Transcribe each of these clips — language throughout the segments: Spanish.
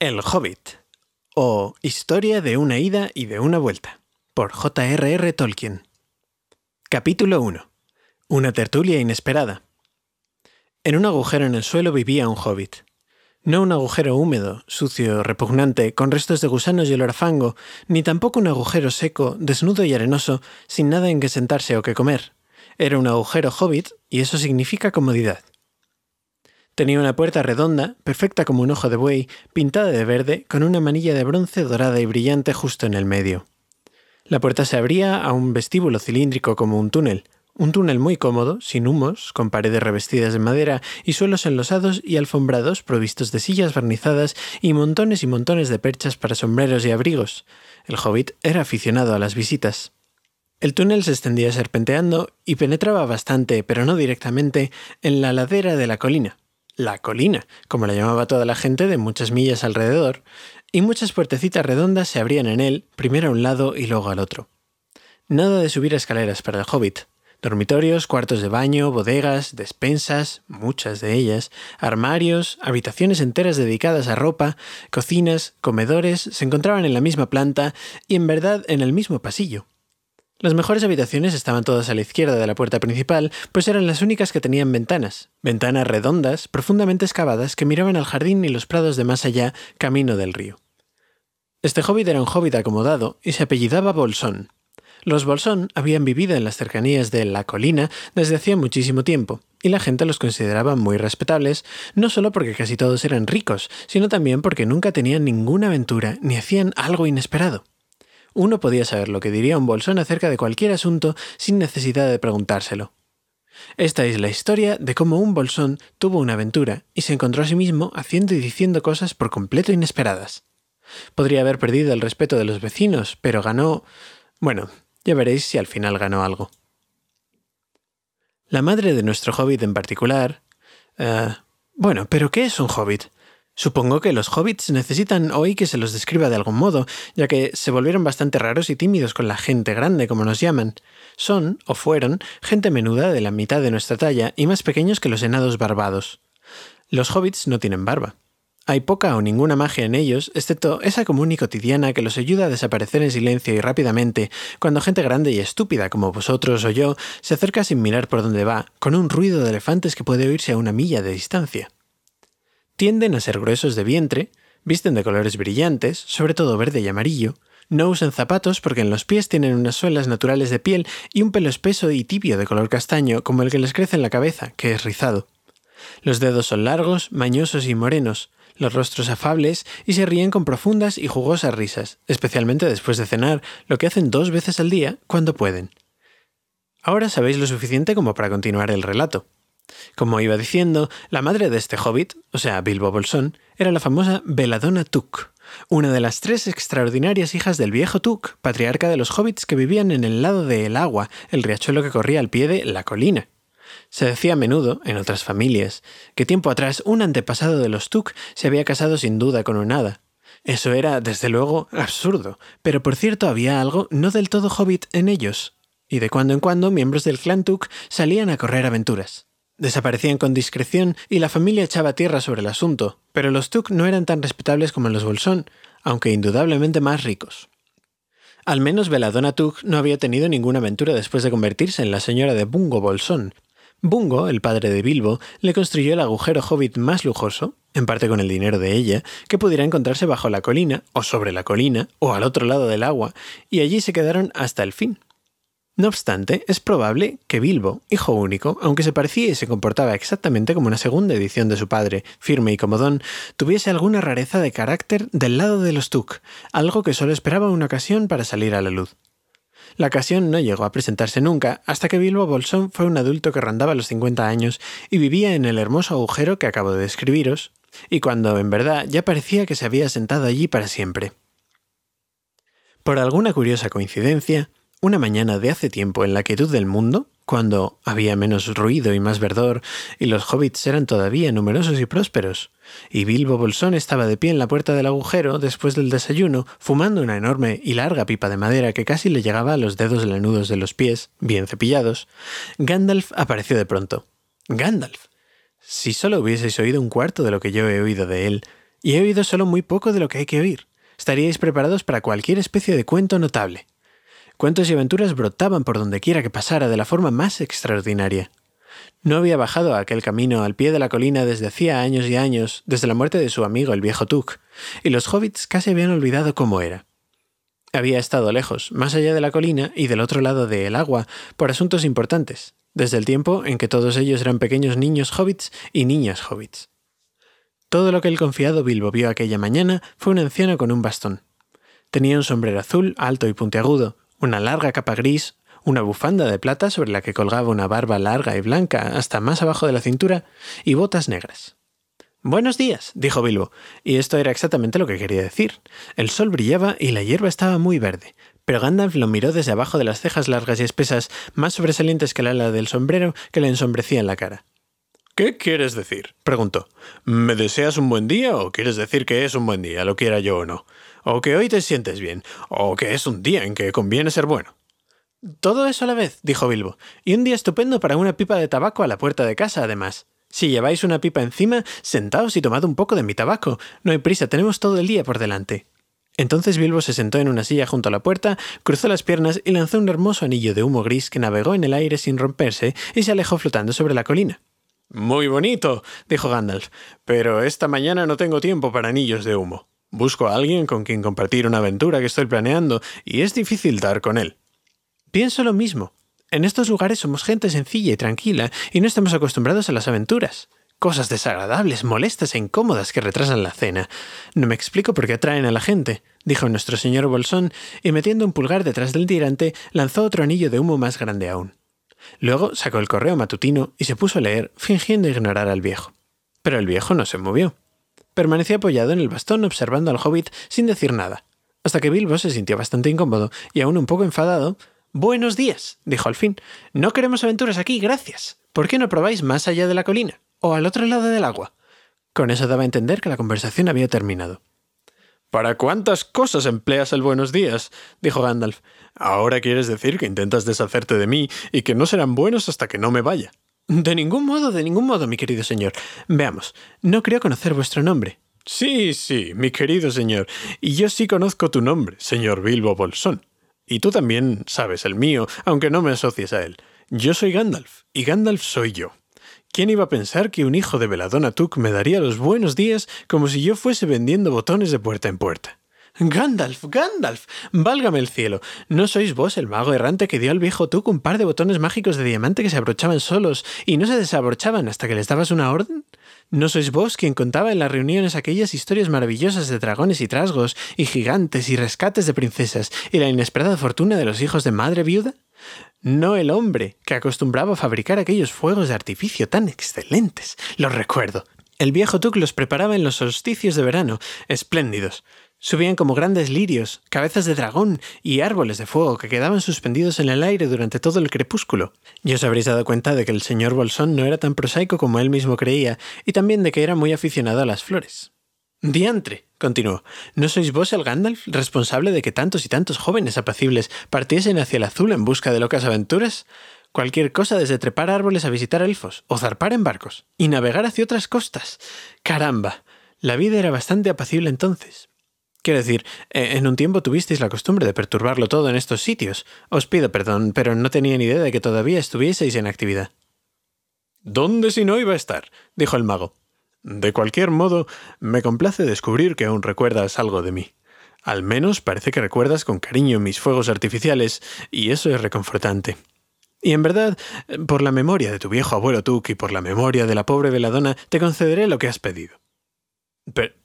El Hobbit o Historia de una ida y de una vuelta por J.R.R. Tolkien. Capítulo 1. Una tertulia inesperada. En un agujero en el suelo vivía un hobbit. No un agujero húmedo, sucio, repugnante, con restos de gusanos y olor a fango, ni tampoco un agujero seco, desnudo y arenoso, sin nada en que sentarse o que comer. Era un agujero hobbit, y eso significa comodidad. Tenía una puerta redonda, perfecta como un ojo de buey, pintada de verde, con una manilla de bronce dorada y brillante justo en el medio. La puerta se abría a un vestíbulo cilíndrico como un túnel, un túnel muy cómodo, sin humos, con paredes revestidas de madera y suelos enlosados y alfombrados provistos de sillas barnizadas y montones y montones de perchas para sombreros y abrigos. El hobbit era aficionado a las visitas. El túnel se extendía serpenteando y penetraba bastante, pero no directamente, en la ladera de la colina, la colina, como la llamaba toda la gente de muchas millas alrededor, y muchas puertecitas redondas se abrían en él, primero a un lado y luego al otro. Nada de subir escaleras para el hobbit. Dormitorios, cuartos de baño, bodegas, despensas, muchas de ellas, armarios, habitaciones enteras dedicadas a ropa, cocinas, comedores, se encontraban en la misma planta y en verdad en el mismo pasillo. Las mejores habitaciones estaban todas a la izquierda de la puerta principal, pues eran las únicas que tenían ventanas, ventanas redondas, profundamente excavadas, que miraban al jardín y los prados de más allá, camino del río. Este hobbit era un hobbit acomodado y se apellidaba Bolsón. Los Bolsón habían vivido en las cercanías de la colina desde hacía muchísimo tiempo, y la gente los consideraba muy respetables, no solo porque casi todos eran ricos, sino también porque nunca tenían ninguna aventura ni hacían algo inesperado. Uno podía saber lo que diría un bolsón acerca de cualquier asunto sin necesidad de preguntárselo. Esta es la historia de cómo un bolsón tuvo una aventura y se encontró a sí mismo haciendo y diciendo cosas por completo inesperadas. Podría haber perdido el respeto de los vecinos, pero ganó... Bueno, ya veréis si al final ganó algo. La madre de nuestro hobbit en particular... Uh, bueno, pero ¿qué es un hobbit? Supongo que los hobbits necesitan hoy que se los describa de algún modo, ya que se volvieron bastante raros y tímidos con la gente grande, como nos llaman. Son, o fueron, gente menuda de la mitad de nuestra talla y más pequeños que los enados barbados. Los hobbits no tienen barba. Hay poca o ninguna magia en ellos, excepto esa común y cotidiana que los ayuda a desaparecer en silencio y rápidamente cuando gente grande y estúpida como vosotros o yo se acerca sin mirar por dónde va, con un ruido de elefantes que puede oírse a una milla de distancia. Tienden a ser gruesos de vientre, visten de colores brillantes, sobre todo verde y amarillo, no usan zapatos porque en los pies tienen unas suelas naturales de piel y un pelo espeso y tibio de color castaño como el que les crece en la cabeza, que es rizado. Los dedos son largos, mañosos y morenos, los rostros afables y se ríen con profundas y jugosas risas, especialmente después de cenar, lo que hacen dos veces al día cuando pueden. Ahora sabéis lo suficiente como para continuar el relato. Como iba diciendo, la madre de este hobbit, o sea, Bilbo Bolsón, era la famosa Belladonna Tuk, una de las tres extraordinarias hijas del viejo Tuk, patriarca de los hobbits que vivían en el lado del agua, el riachuelo que corría al pie de la colina. Se decía a menudo, en otras familias, que tiempo atrás un antepasado de los Tuk se había casado sin duda con un hada. Eso era, desde luego, absurdo, pero por cierto había algo no del todo hobbit en ellos, y de cuando en cuando miembros del clan Tuk salían a correr aventuras. Desaparecían con discreción y la familia echaba tierra sobre el asunto, pero los Tuk no eran tan respetables como los Bolsón, aunque indudablemente más ricos. Al menos Veladona Tuk no había tenido ninguna aventura después de convertirse en la señora de Bungo Bolsón. Bungo, el padre de Bilbo, le construyó el agujero hobbit más lujoso, en parte con el dinero de ella, que pudiera encontrarse bajo la colina, o sobre la colina, o al otro lado del agua, y allí se quedaron hasta el fin. No obstante, es probable que Bilbo, hijo único, aunque se parecía y se comportaba exactamente como una segunda edición de su padre, firme y comodón, tuviese alguna rareza de carácter del lado de los Tuk, algo que solo esperaba una ocasión para salir a la luz. La ocasión no llegó a presentarse nunca hasta que Bilbo Bolsón fue un adulto que rondaba los 50 años y vivía en el hermoso agujero que acabo de describiros, y cuando en verdad ya parecía que se había sentado allí para siempre. Por alguna curiosa coincidencia, una mañana de hace tiempo en la quietud del mundo, cuando había menos ruido y más verdor, y los hobbits eran todavía numerosos y prósperos, y Bilbo Bolsón estaba de pie en la puerta del agujero después del desayuno, fumando una enorme y larga pipa de madera que casi le llegaba a los dedos lanudos de los pies, bien cepillados, Gandalf apareció de pronto. Gandalf. Si solo hubieseis oído un cuarto de lo que yo he oído de él, y he oído solo muy poco de lo que hay que oír. Estaríais preparados para cualquier especie de cuento notable. Cuentos y aventuras brotaban por donde quiera que pasara de la forma más extraordinaria. No había bajado aquel camino al pie de la colina desde hacía años y años, desde la muerte de su amigo el viejo Tuk, y los hobbits casi habían olvidado cómo era. Había estado lejos, más allá de la colina y del otro lado del agua, por asuntos importantes, desde el tiempo en que todos ellos eran pequeños niños hobbits y niñas hobbits. Todo lo que el confiado Bilbo vio aquella mañana fue un anciano con un bastón. Tenía un sombrero azul, alto y puntiagudo, una larga capa gris, una bufanda de plata sobre la que colgaba una barba larga y blanca hasta más abajo de la cintura, y botas negras. Buenos días, dijo Bilbo, y esto era exactamente lo que quería decir. El sol brillaba y la hierba estaba muy verde, pero Gandalf lo miró desde abajo de las cejas largas y espesas, más sobresalientes que el ala del sombrero que le ensombrecía en la cara. ¿Qué quieres decir? preguntó. ¿Me deseas un buen día o quieres decir que es un buen día, lo quiera yo o no? ¿O que hoy te sientes bien? ¿O que es un día en que conviene ser bueno? Todo eso a la vez, dijo Bilbo, y un día estupendo para una pipa de tabaco a la puerta de casa, además. Si lleváis una pipa encima, sentaos y tomad un poco de mi tabaco. No hay prisa, tenemos todo el día por delante. Entonces Bilbo se sentó en una silla junto a la puerta, cruzó las piernas y lanzó un hermoso anillo de humo gris que navegó en el aire sin romperse y se alejó flotando sobre la colina. Muy bonito, dijo Gandalf, pero esta mañana no tengo tiempo para anillos de humo. Busco a alguien con quien compartir una aventura que estoy planeando y es difícil dar con él. Pienso lo mismo. En estos lugares somos gente sencilla y tranquila y no estamos acostumbrados a las aventuras. Cosas desagradables, molestas e incómodas que retrasan la cena. No me explico por qué atraen a la gente, dijo nuestro señor Bolsón, y metiendo un pulgar detrás del tirante, lanzó otro anillo de humo más grande aún. Luego sacó el correo matutino y se puso a leer, fingiendo ignorar al viejo. Pero el viejo no se movió. Permaneció apoyado en el bastón observando al hobbit sin decir nada, hasta que Bilbo se sintió bastante incómodo y aún un poco enfadado. Buenos días, dijo al fin. No queremos aventuras aquí, gracias. ¿Por qué no probáis más allá de la colina? ¿O al otro lado del agua? Con eso daba a entender que la conversación había terminado. ¿Para cuántas cosas empleas el buenos días? dijo Gandalf. Ahora quieres decir que intentas deshacerte de mí y que no serán buenos hasta que no me vaya. De ningún modo, de ningún modo, mi querido señor. Veamos, no creo conocer vuestro nombre. Sí, sí, mi querido señor, y yo sí conozco tu nombre, señor Bilbo Bolsón. Y tú también sabes el mío, aunque no me asocies a él. Yo soy Gandalf, y Gandalf soy yo. ¿Quién iba a pensar que un hijo de Veladona Tuk me daría los buenos días como si yo fuese vendiendo botones de puerta en puerta? Gandalf, Gandalf, válgame el cielo. ¿No sois vos el mago errante que dio al viejo Tuk un par de botones mágicos de diamante que se abrochaban solos y no se desabrochaban hasta que les dabas una orden? ¿No sois vos quien contaba en las reuniones aquellas historias maravillosas de dragones y trasgos, y gigantes y rescates de princesas, y la inesperada fortuna de los hijos de madre viuda? No el hombre que acostumbraba a fabricar aquellos fuegos de artificio tan excelentes. Los recuerdo. El viejo Tuk los preparaba en los solsticios de verano, espléndidos. Subían como grandes lirios, cabezas de dragón y árboles de fuego que quedaban suspendidos en el aire durante todo el crepúsculo. Y os habréis dado cuenta de que el señor Bolsón no era tan prosaico como él mismo creía, y también de que era muy aficionado a las flores. Diantre, continuó, ¿no sois vos el Gandalf responsable de que tantos y tantos jóvenes apacibles partiesen hacia el azul en busca de locas aventuras? Cualquier cosa desde trepar árboles a visitar elfos, o zarpar en barcos, y navegar hacia otras costas. Caramba. La vida era bastante apacible entonces, Quiero decir, eh, en un tiempo tuvisteis la costumbre de perturbarlo todo en estos sitios. Os pido perdón, pero no tenía ni idea de que todavía estuvieseis en actividad. ¿Dónde si no iba a estar? dijo el mago. De cualquier modo, me complace descubrir que aún recuerdas algo de mí. Al menos parece que recuerdas con cariño mis fuegos artificiales, y eso es reconfortante. Y en verdad, por la memoria de tu viejo abuelo Tuk y por la memoria de la pobre veladona, te concederé lo que has pedido.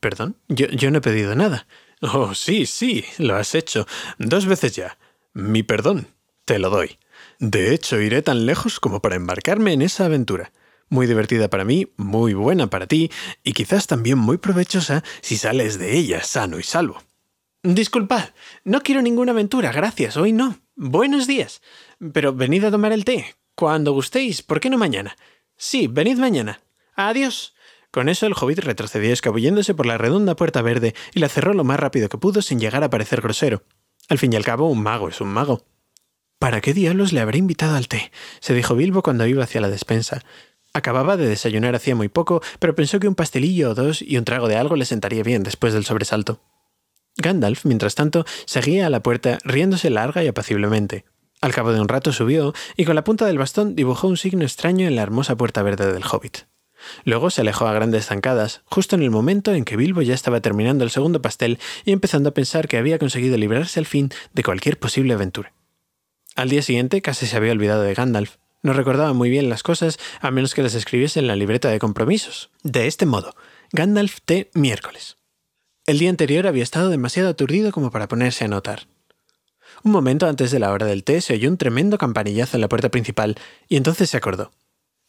¿Perdón? Yo, yo no he pedido nada. Oh, sí, sí, lo has hecho. Dos veces ya. Mi perdón. Te lo doy. De hecho, iré tan lejos como para embarcarme en esa aventura. Muy divertida para mí, muy buena para ti, y quizás también muy provechosa si sales de ella sano y salvo. Disculpad, no quiero ninguna aventura, gracias, hoy no. Buenos días. Pero venid a tomar el té. Cuando gustéis, ¿por qué no mañana? Sí, venid mañana. Adiós. Con eso el hobbit retrocedió escabulléndose por la redonda puerta verde y la cerró lo más rápido que pudo sin llegar a parecer grosero. Al fin y al cabo, un mago es un mago. ¿Para qué diablos le habré invitado al té? se dijo Bilbo cuando iba hacia la despensa. Acababa de desayunar hacía muy poco, pero pensó que un pastelillo o dos y un trago de algo le sentaría bien después del sobresalto. Gandalf, mientras tanto, seguía a la puerta riéndose larga y apaciblemente. Al cabo de un rato subió y con la punta del bastón dibujó un signo extraño en la hermosa puerta verde del hobbit. Luego se alejó a grandes zancadas, justo en el momento en que Bilbo ya estaba terminando el segundo pastel y empezando a pensar que había conseguido librarse al fin de cualquier posible aventura. Al día siguiente casi se había olvidado de Gandalf, no recordaba muy bien las cosas a menos que las escribiese en la libreta de compromisos. De este modo, Gandalf T. miércoles. El día anterior había estado demasiado aturdido como para ponerse a notar. Un momento antes de la hora del té se oyó un tremendo campanillazo en la puerta principal y entonces se acordó.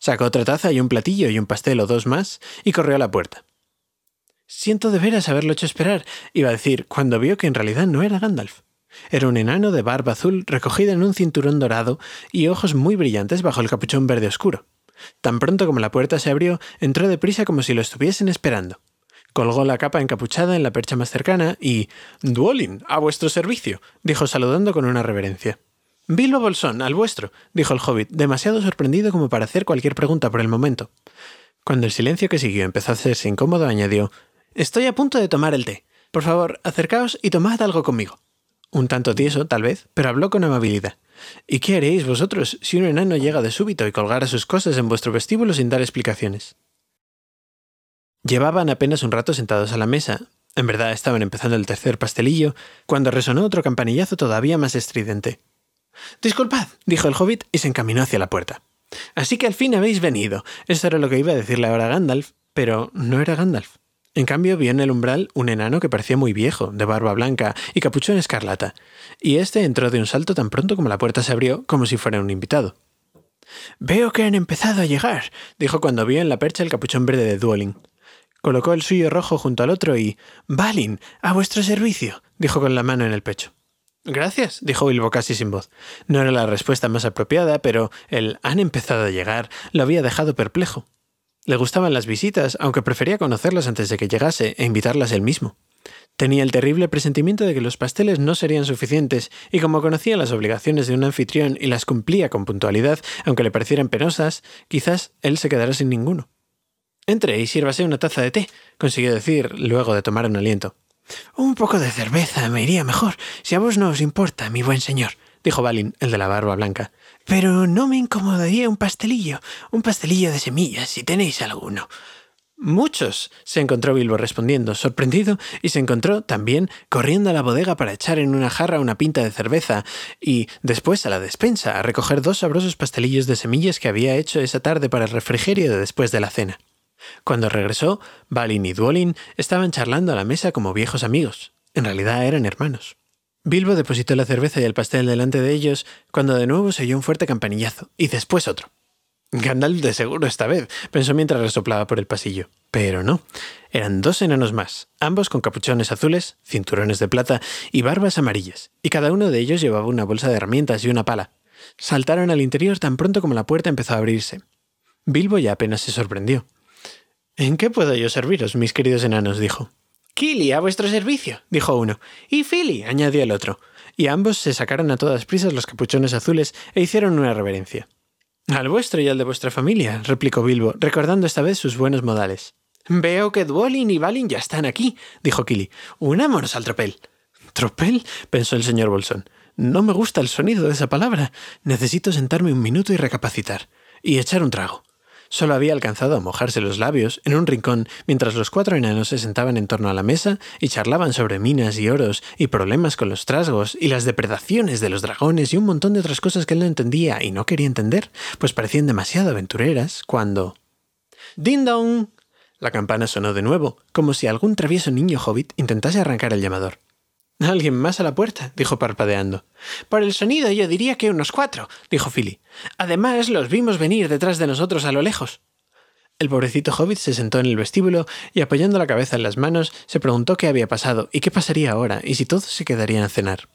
Sacó otra taza y un platillo y un pastel o dos más y corrió a la puerta. Siento de veras haberlo hecho esperar, iba a decir, cuando vio que en realidad no era Gandalf. Era un enano de barba azul recogida en un cinturón dorado y ojos muy brillantes bajo el capuchón verde oscuro. Tan pronto como la puerta se abrió, entró deprisa como si lo estuviesen esperando. Colgó la capa encapuchada en la percha más cercana y Duolin, a vuestro servicio, dijo saludando con una reverencia. Bilbo Bolsón, al vuestro, dijo el hobbit, demasiado sorprendido como para hacer cualquier pregunta por el momento. Cuando el silencio que siguió empezó a hacerse incómodo, añadió Estoy a punto de tomar el té. Por favor, acercaos y tomad algo conmigo. Un tanto tieso, tal vez, pero habló con amabilidad. ¿Y qué haréis vosotros si un enano llega de súbito y colgara sus cosas en vuestro vestíbulo sin dar explicaciones? Llevaban apenas un rato sentados a la mesa, en verdad estaban empezando el tercer pastelillo, cuando resonó otro campanillazo todavía más estridente. Disculpad, dijo el hobbit y se encaminó hacia la puerta. Así que al fin habéis venido. Eso era lo que iba a decirle ahora a Gandalf, pero no era Gandalf. En cambio, vio en el umbral un enano que parecía muy viejo, de barba blanca y capuchón escarlata, y este entró de un salto tan pronto como la puerta se abrió, como si fuera un invitado. Veo que han empezado a llegar, dijo cuando vio en la percha el capuchón verde de Duoling. Colocó el suyo rojo junto al otro y. Balin, a vuestro servicio, dijo con la mano en el pecho. Gracias, dijo Bilbo casi sin voz. No era la respuesta más apropiada, pero el han empezado a llegar lo había dejado perplejo. Le gustaban las visitas, aunque prefería conocerlas antes de que llegase e invitarlas él mismo. Tenía el terrible presentimiento de que los pasteles no serían suficientes, y como conocía las obligaciones de un anfitrión y las cumplía con puntualidad, aunque le parecieran penosas, quizás él se quedara sin ninguno. Entre y sírvase una taza de té, consiguió decir luego de tomar un aliento. Un poco de cerveza me iría mejor, si a vos no os importa, mi buen señor, dijo Balin, el de la barba blanca. Pero no me incomodaría un pastelillo, un pastelillo de semillas, si tenéis alguno. Muchos, se encontró Bilbo respondiendo, sorprendido, y se encontró también corriendo a la bodega para echar en una jarra una pinta de cerveza y después a la despensa a recoger dos sabrosos pastelillos de semillas que había hecho esa tarde para el refrigerio de después de la cena. Cuando regresó, Balin y Duolin estaban charlando a la mesa como viejos amigos. En realidad eran hermanos. Bilbo depositó la cerveza y el pastel delante de ellos cuando de nuevo se oyó un fuerte campanillazo, y después otro. Gandalf de seguro esta vez, pensó mientras resoplaba por el pasillo. Pero no, eran dos enanos más, ambos con capuchones azules, cinturones de plata y barbas amarillas, y cada uno de ellos llevaba una bolsa de herramientas y una pala. Saltaron al interior tan pronto como la puerta empezó a abrirse. Bilbo ya apenas se sorprendió. ¿En qué puedo yo serviros, mis queridos enanos? dijo. Kili, a vuestro servicio, dijo uno. Y Philly, añadió el otro. Y ambos se sacaron a todas prisas los capuchones azules e hicieron una reverencia. Al vuestro y al de vuestra familia, replicó Bilbo, recordando esta vez sus buenos modales. Veo que Duolin y Balin ya están aquí, dijo Kili. Unámonos al tropel. ¿Tropel? pensó el señor Bolsón. No me gusta el sonido de esa palabra. Necesito sentarme un minuto y recapacitar. Y echar un trago. Solo había alcanzado a mojarse los labios en un rincón mientras los cuatro enanos se sentaban en torno a la mesa y charlaban sobre minas y oros y problemas con los trasgos y las depredaciones de los dragones y un montón de otras cosas que él no entendía y no quería entender, pues parecían demasiado aventureras, cuando... ¡Ding dong! La campana sonó de nuevo, como si algún travieso niño hobbit intentase arrancar el llamador. Alguien más a la puerta, dijo parpadeando. Por el sonido yo diría que unos cuatro, dijo Philly. Además, los vimos venir detrás de nosotros a lo lejos. El pobrecito hobbit se sentó en el vestíbulo y apoyando la cabeza en las manos se preguntó qué había pasado y qué pasaría ahora y si todos se quedarían a cenar.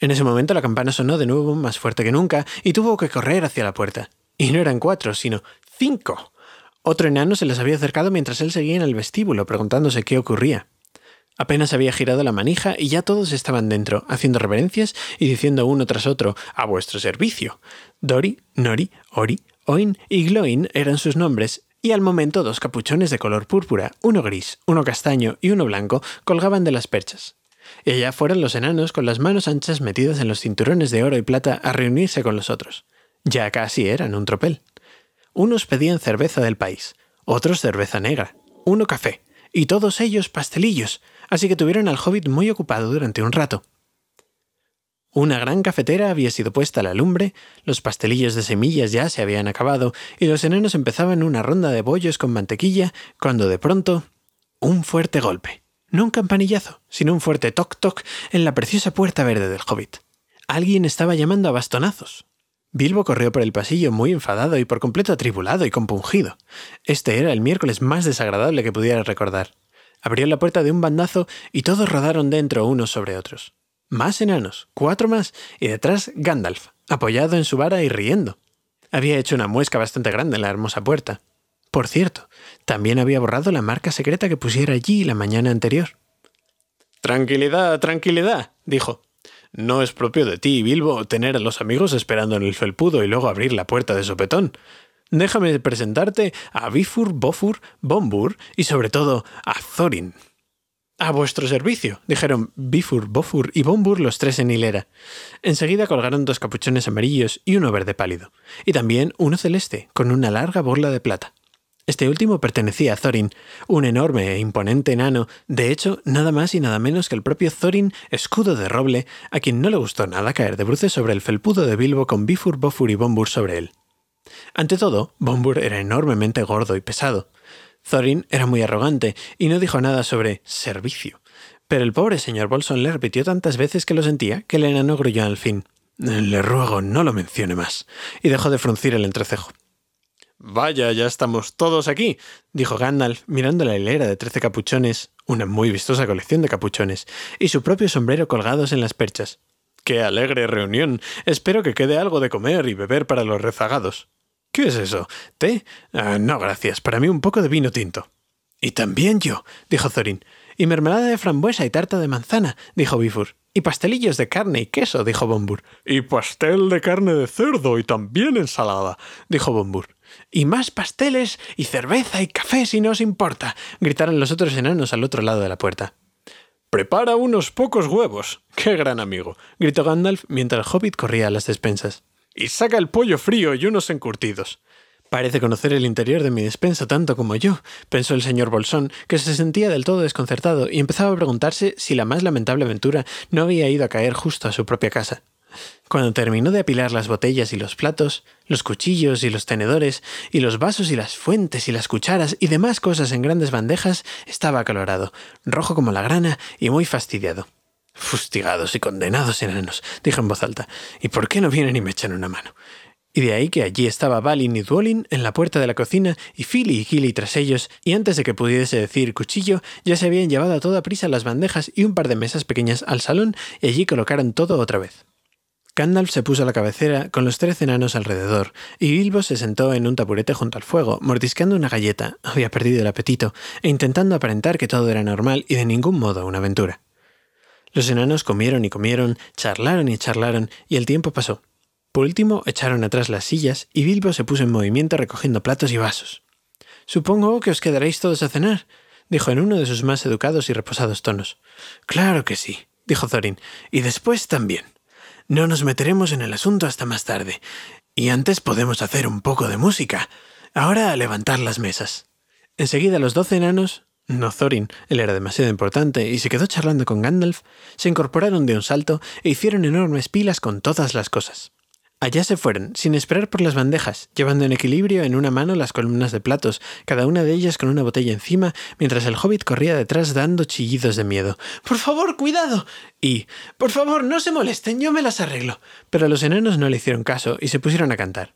En ese momento la campana sonó de nuevo más fuerte que nunca y tuvo que correr hacia la puerta. Y no eran cuatro, sino cinco. Otro enano se les había acercado mientras él seguía en el vestíbulo preguntándose qué ocurría. Apenas había girado la manija y ya todos estaban dentro, haciendo reverencias y diciendo uno tras otro, a vuestro servicio. Dori, Nori, Ori, Oin y Gloin eran sus nombres, y al momento dos capuchones de color púrpura, uno gris, uno castaño y uno blanco, colgaban de las perchas. Y allá fueron los enanos con las manos anchas metidas en los cinturones de oro y plata a reunirse con los otros. Ya casi eran un tropel. Unos pedían cerveza del país, otros cerveza negra, uno café, y todos ellos pastelillos, así que tuvieron al hobbit muy ocupado durante un rato. Una gran cafetera había sido puesta a la lumbre, los pastelillos de semillas ya se habían acabado, y los enanos empezaban una ronda de bollos con mantequilla, cuando de pronto... un fuerte golpe. No un campanillazo, sino un fuerte toc-toc en la preciosa puerta verde del hobbit. Alguien estaba llamando a bastonazos. Bilbo corrió por el pasillo muy enfadado y por completo atribulado y compungido. Este era el miércoles más desagradable que pudiera recordar. Abrió la puerta de un bandazo y todos rodaron dentro unos sobre otros. Más enanos, cuatro más, y detrás Gandalf, apoyado en su vara y riendo. Había hecho una muesca bastante grande en la hermosa puerta. Por cierto, también había borrado la marca secreta que pusiera allí la mañana anterior. Tranquilidad, tranquilidad, dijo. No es propio de ti, Bilbo, tener a los amigos esperando en el felpudo y luego abrir la puerta de sopetón. Déjame presentarte a Bifur, Bofur, Bombur y sobre todo a Thorin. A vuestro servicio, dijeron Bifur, Bofur y Bombur los tres en hilera. Enseguida colgaron dos capuchones amarillos y uno verde pálido, y también uno celeste, con una larga borla de plata. Este último pertenecía a Thorin, un enorme e imponente enano, de hecho, nada más y nada menos que el propio Thorin, escudo de roble, a quien no le gustó nada caer de bruces sobre el felpudo de Bilbo con Bifur, Bofur y Bombur sobre él. Ante todo, Bombur era enormemente gordo y pesado. Thorin era muy arrogante y no dijo nada sobre servicio. Pero el pobre señor Bolson le repitió tantas veces que lo sentía que el enano grulló al fin. Le ruego no lo mencione más. Y dejó de fruncir el entrecejo. Vaya, ya estamos todos aquí, dijo Gandalf, mirando la hilera de trece capuchones, una muy vistosa colección de capuchones, y su propio sombrero colgados en las perchas. ¡Qué alegre reunión! Espero que quede algo de comer y beber para los rezagados. ¿Qué es eso? ¿Té? Ah, no, gracias. Para mí un poco de vino tinto. Y también yo, dijo Thorin. Y mermelada de frambuesa y tarta de manzana, dijo Bifur. Y pastelillos de carne y queso, dijo Bombur. Y pastel de carne de cerdo y también ensalada, dijo Bombur. Y más pasteles y cerveza y café si no os importa, gritaron los otros enanos al otro lado de la puerta. Prepara unos pocos huevos. ¡Qué gran amigo! gritó Gandalf mientras hobbit corría a las despensas. Y saca el pollo frío y unos encurtidos. Parece conocer el interior de mi despensa tanto como yo, pensó el señor Bolsón, que se sentía del todo desconcertado y empezaba a preguntarse si la más lamentable aventura no había ido a caer justo a su propia casa. Cuando terminó de apilar las botellas y los platos, los cuchillos y los tenedores, y los vasos y las fuentes y las cucharas y demás cosas en grandes bandejas, estaba acalorado, rojo como la grana y muy fastidiado. Fustigados y condenados enanos, dijo en voz alta, ¿y por qué no vienen y me echan una mano? Y de ahí que allí estaba Balin y Duolin en la puerta de la cocina y Philly y Gilly tras ellos, y antes de que pudiese decir cuchillo, ya se habían llevado a toda prisa las bandejas y un par de mesas pequeñas al salón y allí colocaron todo otra vez. Gandalf se puso a la cabecera con los tres enanos alrededor, y Bilbo se sentó en un taburete junto al fuego, mordiscando una galleta, había perdido el apetito, e intentando aparentar que todo era normal y de ningún modo una aventura. Los enanos comieron y comieron, charlaron y charlaron, y el tiempo pasó. Por último, echaron atrás las sillas y Bilbo se puso en movimiento recogiendo platos y vasos. Supongo que os quedaréis todos a cenar, dijo en uno de sus más educados y reposados tonos. Claro que sí, dijo Thorin, y después también. No nos meteremos en el asunto hasta más tarde. Y antes podemos hacer un poco de música. Ahora a levantar las mesas. Enseguida los doce enanos, no Thorin, él era demasiado importante y se quedó charlando con Gandalf, se incorporaron de un salto e hicieron enormes pilas con todas las cosas. Allá se fueron, sin esperar por las bandejas, llevando en equilibrio en una mano las columnas de platos, cada una de ellas con una botella encima, mientras el hobbit corría detrás dando chillidos de miedo. Por favor, cuidado. y Por favor, no se molesten, yo me las arreglo. Pero los enanos no le hicieron caso y se pusieron a cantar.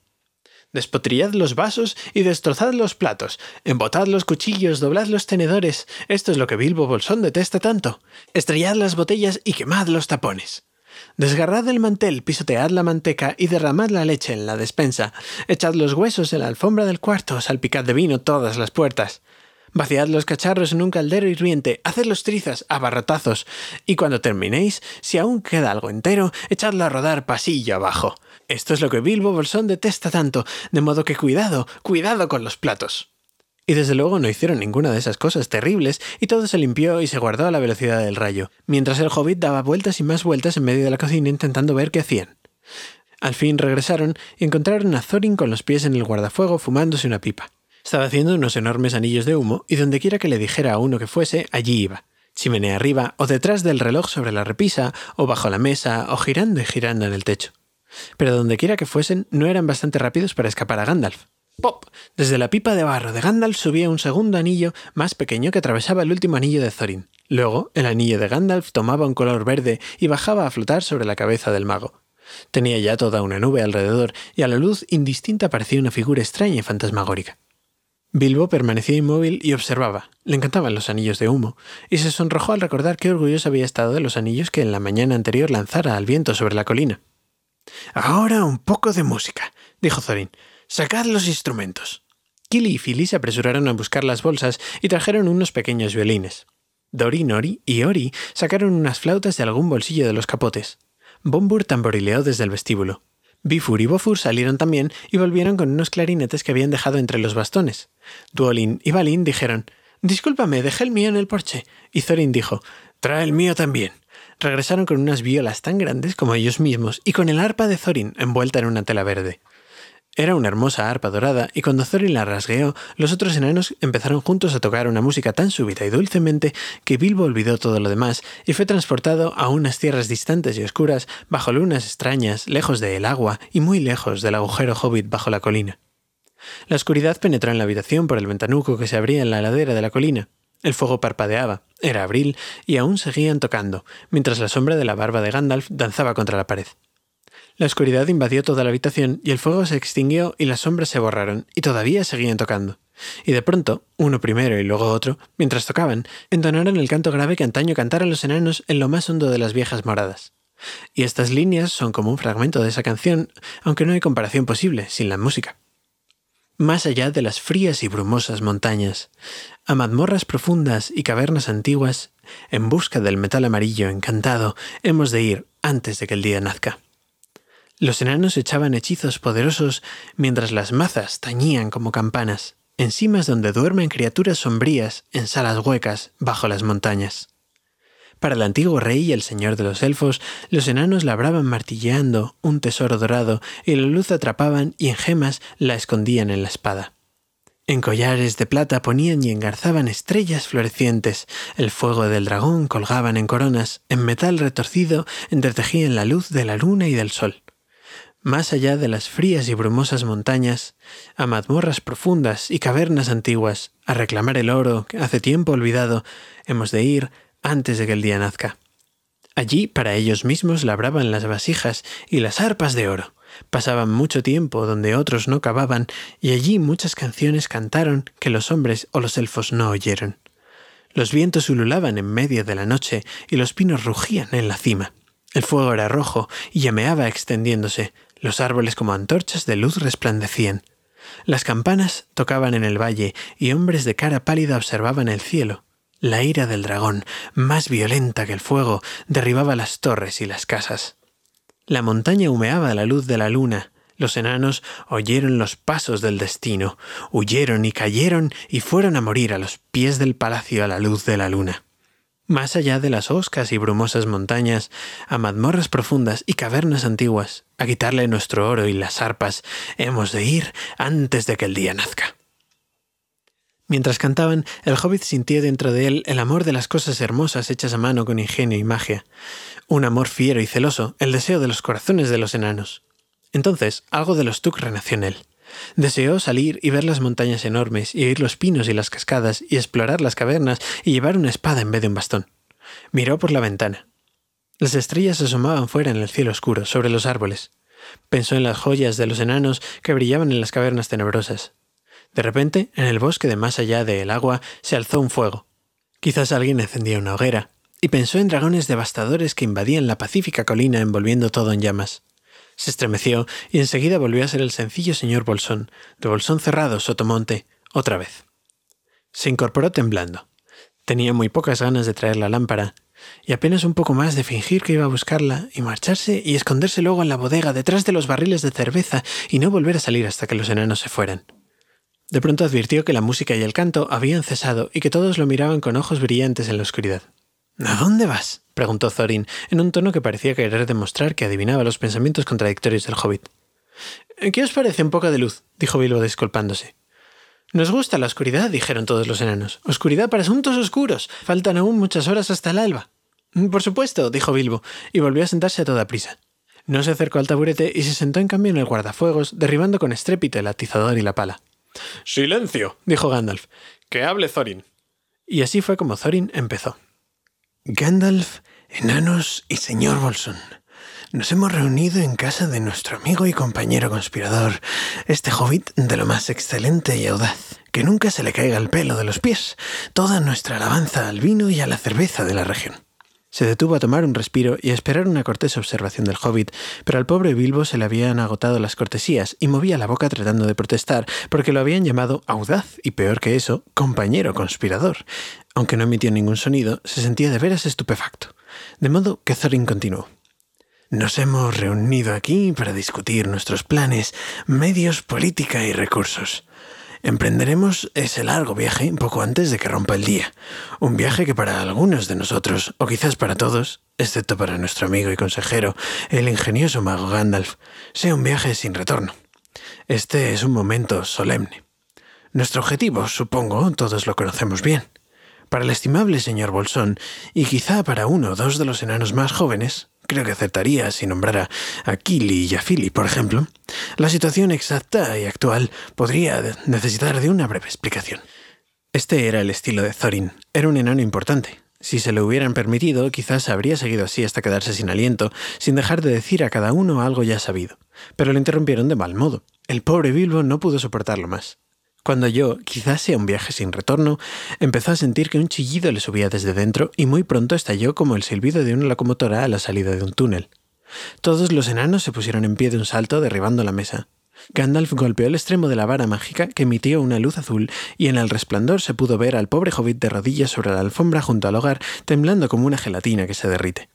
Despotrillad los vasos y destrozad los platos, embotad los cuchillos, doblad los tenedores. Esto es lo que Bilbo Bolsón detesta tanto. Estrellad las botellas y quemad los tapones. Desgarrad el mantel, pisotead la manteca y derramad la leche en la despensa. Echad los huesos en la alfombra del cuarto, salpicad de vino todas las puertas. Vaciad los cacharros en un caldero hirviente, hacedlos trizas a barrotazos, y cuando terminéis, si aún queda algo entero, echadlo a rodar pasillo abajo. Esto es lo que Bilbo Bolsón detesta tanto, de modo que cuidado, cuidado con los platos. Y desde luego no hicieron ninguna de esas cosas terribles, y todo se limpió y se guardó a la velocidad del rayo, mientras el hobbit daba vueltas y más vueltas en medio de la cocina intentando ver qué hacían. Al fin regresaron y encontraron a Thorin con los pies en el guardafuego fumándose una pipa. Estaba haciendo unos enormes anillos de humo y dondequiera que le dijera a uno que fuese, allí iba. Chimenea arriba, o detrás del reloj sobre la repisa, o bajo la mesa, o girando y girando en el techo. Pero dondequiera que fuesen, no eran bastante rápidos para escapar a Gandalf. ¡Pop! Desde la pipa de barro de Gandalf subía un segundo anillo más pequeño que atravesaba el último anillo de Thorin. Luego, el anillo de Gandalf tomaba un color verde y bajaba a flotar sobre la cabeza del mago. Tenía ya toda una nube alrededor y a la luz indistinta parecía una figura extraña y fantasmagórica. Bilbo permanecía inmóvil y observaba. Le encantaban los anillos de humo, y se sonrojó al recordar qué orgulloso había estado de los anillos que en la mañana anterior lanzara al viento sobre la colina. Ahora un poco de música, dijo Thorin. Sacad los instrumentos. Kili y Philly se apresuraron a buscar las bolsas y trajeron unos pequeños violines. Dori, Nori y Ori sacaron unas flautas de algún bolsillo de los capotes. Bombur tamborileó desde el vestíbulo. Bifur y Bofur salieron también y volvieron con unos clarinetes que habían dejado entre los bastones. Duolin y Balin dijeron Discúlpame, dejé el mío en el porche. Y Thorin dijo Trae el mío también. Regresaron con unas violas tan grandes como ellos mismos y con el arpa de Thorin envuelta en una tela verde. Era una hermosa arpa dorada, y cuando Thorin la rasgueó, los otros enanos empezaron juntos a tocar una música tan súbita y dulcemente que Bilbo olvidó todo lo demás y fue transportado a unas tierras distantes y oscuras, bajo lunas extrañas, lejos del agua y muy lejos del agujero hobbit bajo la colina. La oscuridad penetró en la habitación por el ventanuco que se abría en la ladera de la colina. El fuego parpadeaba, era abril, y aún seguían tocando, mientras la sombra de la barba de Gandalf danzaba contra la pared. La oscuridad invadió toda la habitación y el fuego se extinguió y las sombras se borraron, y todavía seguían tocando. Y de pronto, uno primero y luego otro, mientras tocaban, entonaron el canto grave que antaño cantaron los enanos en lo más hondo de las viejas moradas. Y estas líneas son como un fragmento de esa canción, aunque no hay comparación posible sin la música. Más allá de las frías y brumosas montañas, a mazmorras profundas y cavernas antiguas, en busca del metal amarillo encantado, hemos de ir antes de que el día nazca. Los enanos echaban hechizos poderosos mientras las mazas tañían como campanas, en cimas donde duermen criaturas sombrías en salas huecas bajo las montañas. Para el antiguo rey y el señor de los elfos, los enanos labraban martilleando un tesoro dorado y la luz atrapaban y en gemas la escondían en la espada. En collares de plata ponían y engarzaban estrellas florecientes, el fuego del dragón colgaban en coronas, en metal retorcido entretejían la luz de la luna y del sol más allá de las frías y brumosas montañas, a mazmorras profundas y cavernas antiguas, a reclamar el oro que hace tiempo olvidado, hemos de ir antes de que el día nazca. Allí para ellos mismos labraban las vasijas y las arpas de oro. Pasaban mucho tiempo donde otros no cavaban, y allí muchas canciones cantaron que los hombres o los elfos no oyeron. Los vientos ululaban en medio de la noche y los pinos rugían en la cima. El fuego era rojo y llameaba extendiéndose, los árboles como antorchas de luz resplandecían. Las campanas tocaban en el valle y hombres de cara pálida observaban el cielo. La ira del dragón, más violenta que el fuego, derribaba las torres y las casas. La montaña humeaba a la luz de la luna. Los enanos oyeron los pasos del destino, huyeron y cayeron y fueron a morir a los pies del palacio a la luz de la luna. Más allá de las oscas y brumosas montañas, a mazmorras profundas y cavernas antiguas, a quitarle nuestro oro y las arpas, hemos de ir antes de que el día nazca. Mientras cantaban, el hobbit sintió dentro de él el amor de las cosas hermosas hechas a mano con ingenio y magia, un amor fiero y celoso, el deseo de los corazones de los enanos. Entonces, algo de los Tuk renació en él. Deseó salir y ver las montañas enormes, y oír los pinos y las cascadas, y explorar las cavernas, y llevar una espada en vez de un bastón. Miró por la ventana. Las estrellas asomaban fuera en el cielo oscuro, sobre los árboles. Pensó en las joyas de los enanos que brillaban en las cavernas tenebrosas. De repente, en el bosque de más allá del agua, se alzó un fuego. Quizás alguien encendía una hoguera, y pensó en dragones devastadores que invadían la pacífica colina envolviendo todo en llamas. Se estremeció y enseguida volvió a ser el sencillo señor Bolsón, de Bolsón cerrado, Sotomonte, otra vez. Se incorporó temblando. Tenía muy pocas ganas de traer la lámpara, y apenas un poco más de fingir que iba a buscarla y marcharse y esconderse luego en la bodega detrás de los barriles de cerveza y no volver a salir hasta que los enanos se fueran. De pronto advirtió que la música y el canto habían cesado y que todos lo miraban con ojos brillantes en la oscuridad. ¿A dónde vas? preguntó Thorin, en un tono que parecía querer demostrar que adivinaba los pensamientos contradictorios del hobbit. ¿Qué os parece un poco de luz? dijo Bilbo disculpándose. Nos gusta la oscuridad, dijeron todos los enanos. Oscuridad para asuntos oscuros. Faltan aún muchas horas hasta el alba. Por supuesto, dijo Bilbo, y volvió a sentarse a toda prisa. No se acercó al taburete y se sentó en cambio en el guardafuegos, derribando con estrépito el atizador y la pala. Silencio, dijo Gandalf. Que hable Thorin. Y así fue como Thorin empezó. Gandalf, enanos y señor Bolson. Nos hemos reunido en casa de nuestro amigo y compañero conspirador, este hobbit de lo más excelente y audaz. Que nunca se le caiga el pelo de los pies. Toda nuestra alabanza al vino y a la cerveza de la región. Se detuvo a tomar un respiro y a esperar una cortés observación del hobbit, pero al pobre Bilbo se le habían agotado las cortesías y movía la boca tratando de protestar, porque lo habían llamado audaz y peor que eso, compañero conspirador. Aunque no emitió ningún sonido, se sentía de veras estupefacto. De modo que Thorin continuó. Nos hemos reunido aquí para discutir nuestros planes, medios, política y recursos. Emprenderemos ese largo viaje poco antes de que rompa el día. Un viaje que para algunos de nosotros, o quizás para todos, excepto para nuestro amigo y consejero, el ingenioso mago Gandalf, sea un viaje sin retorno. Este es un momento solemne. Nuestro objetivo, supongo, todos lo conocemos bien. Para el estimable señor Bolsón, y quizá para uno o dos de los enanos más jóvenes, creo que acertaría si nombrara a Kili y a Philly, por ejemplo, la situación exacta y actual podría necesitar de una breve explicación. Este era el estilo de Thorin. Era un enano importante. Si se lo hubieran permitido, quizás habría seguido así hasta quedarse sin aliento, sin dejar de decir a cada uno algo ya sabido. Pero lo interrumpieron de mal modo. El pobre Bilbo no pudo soportarlo más. Cuando yo, quizás sea un viaje sin retorno, empezó a sentir que un chillido le subía desde dentro y muy pronto estalló como el silbido de una locomotora a la salida de un túnel. Todos los enanos se pusieron en pie de un salto derribando la mesa. Gandalf golpeó el extremo de la vara mágica que emitió una luz azul y en el resplandor se pudo ver al pobre hobbit de rodillas sobre la alfombra junto al hogar, temblando como una gelatina que se derrite.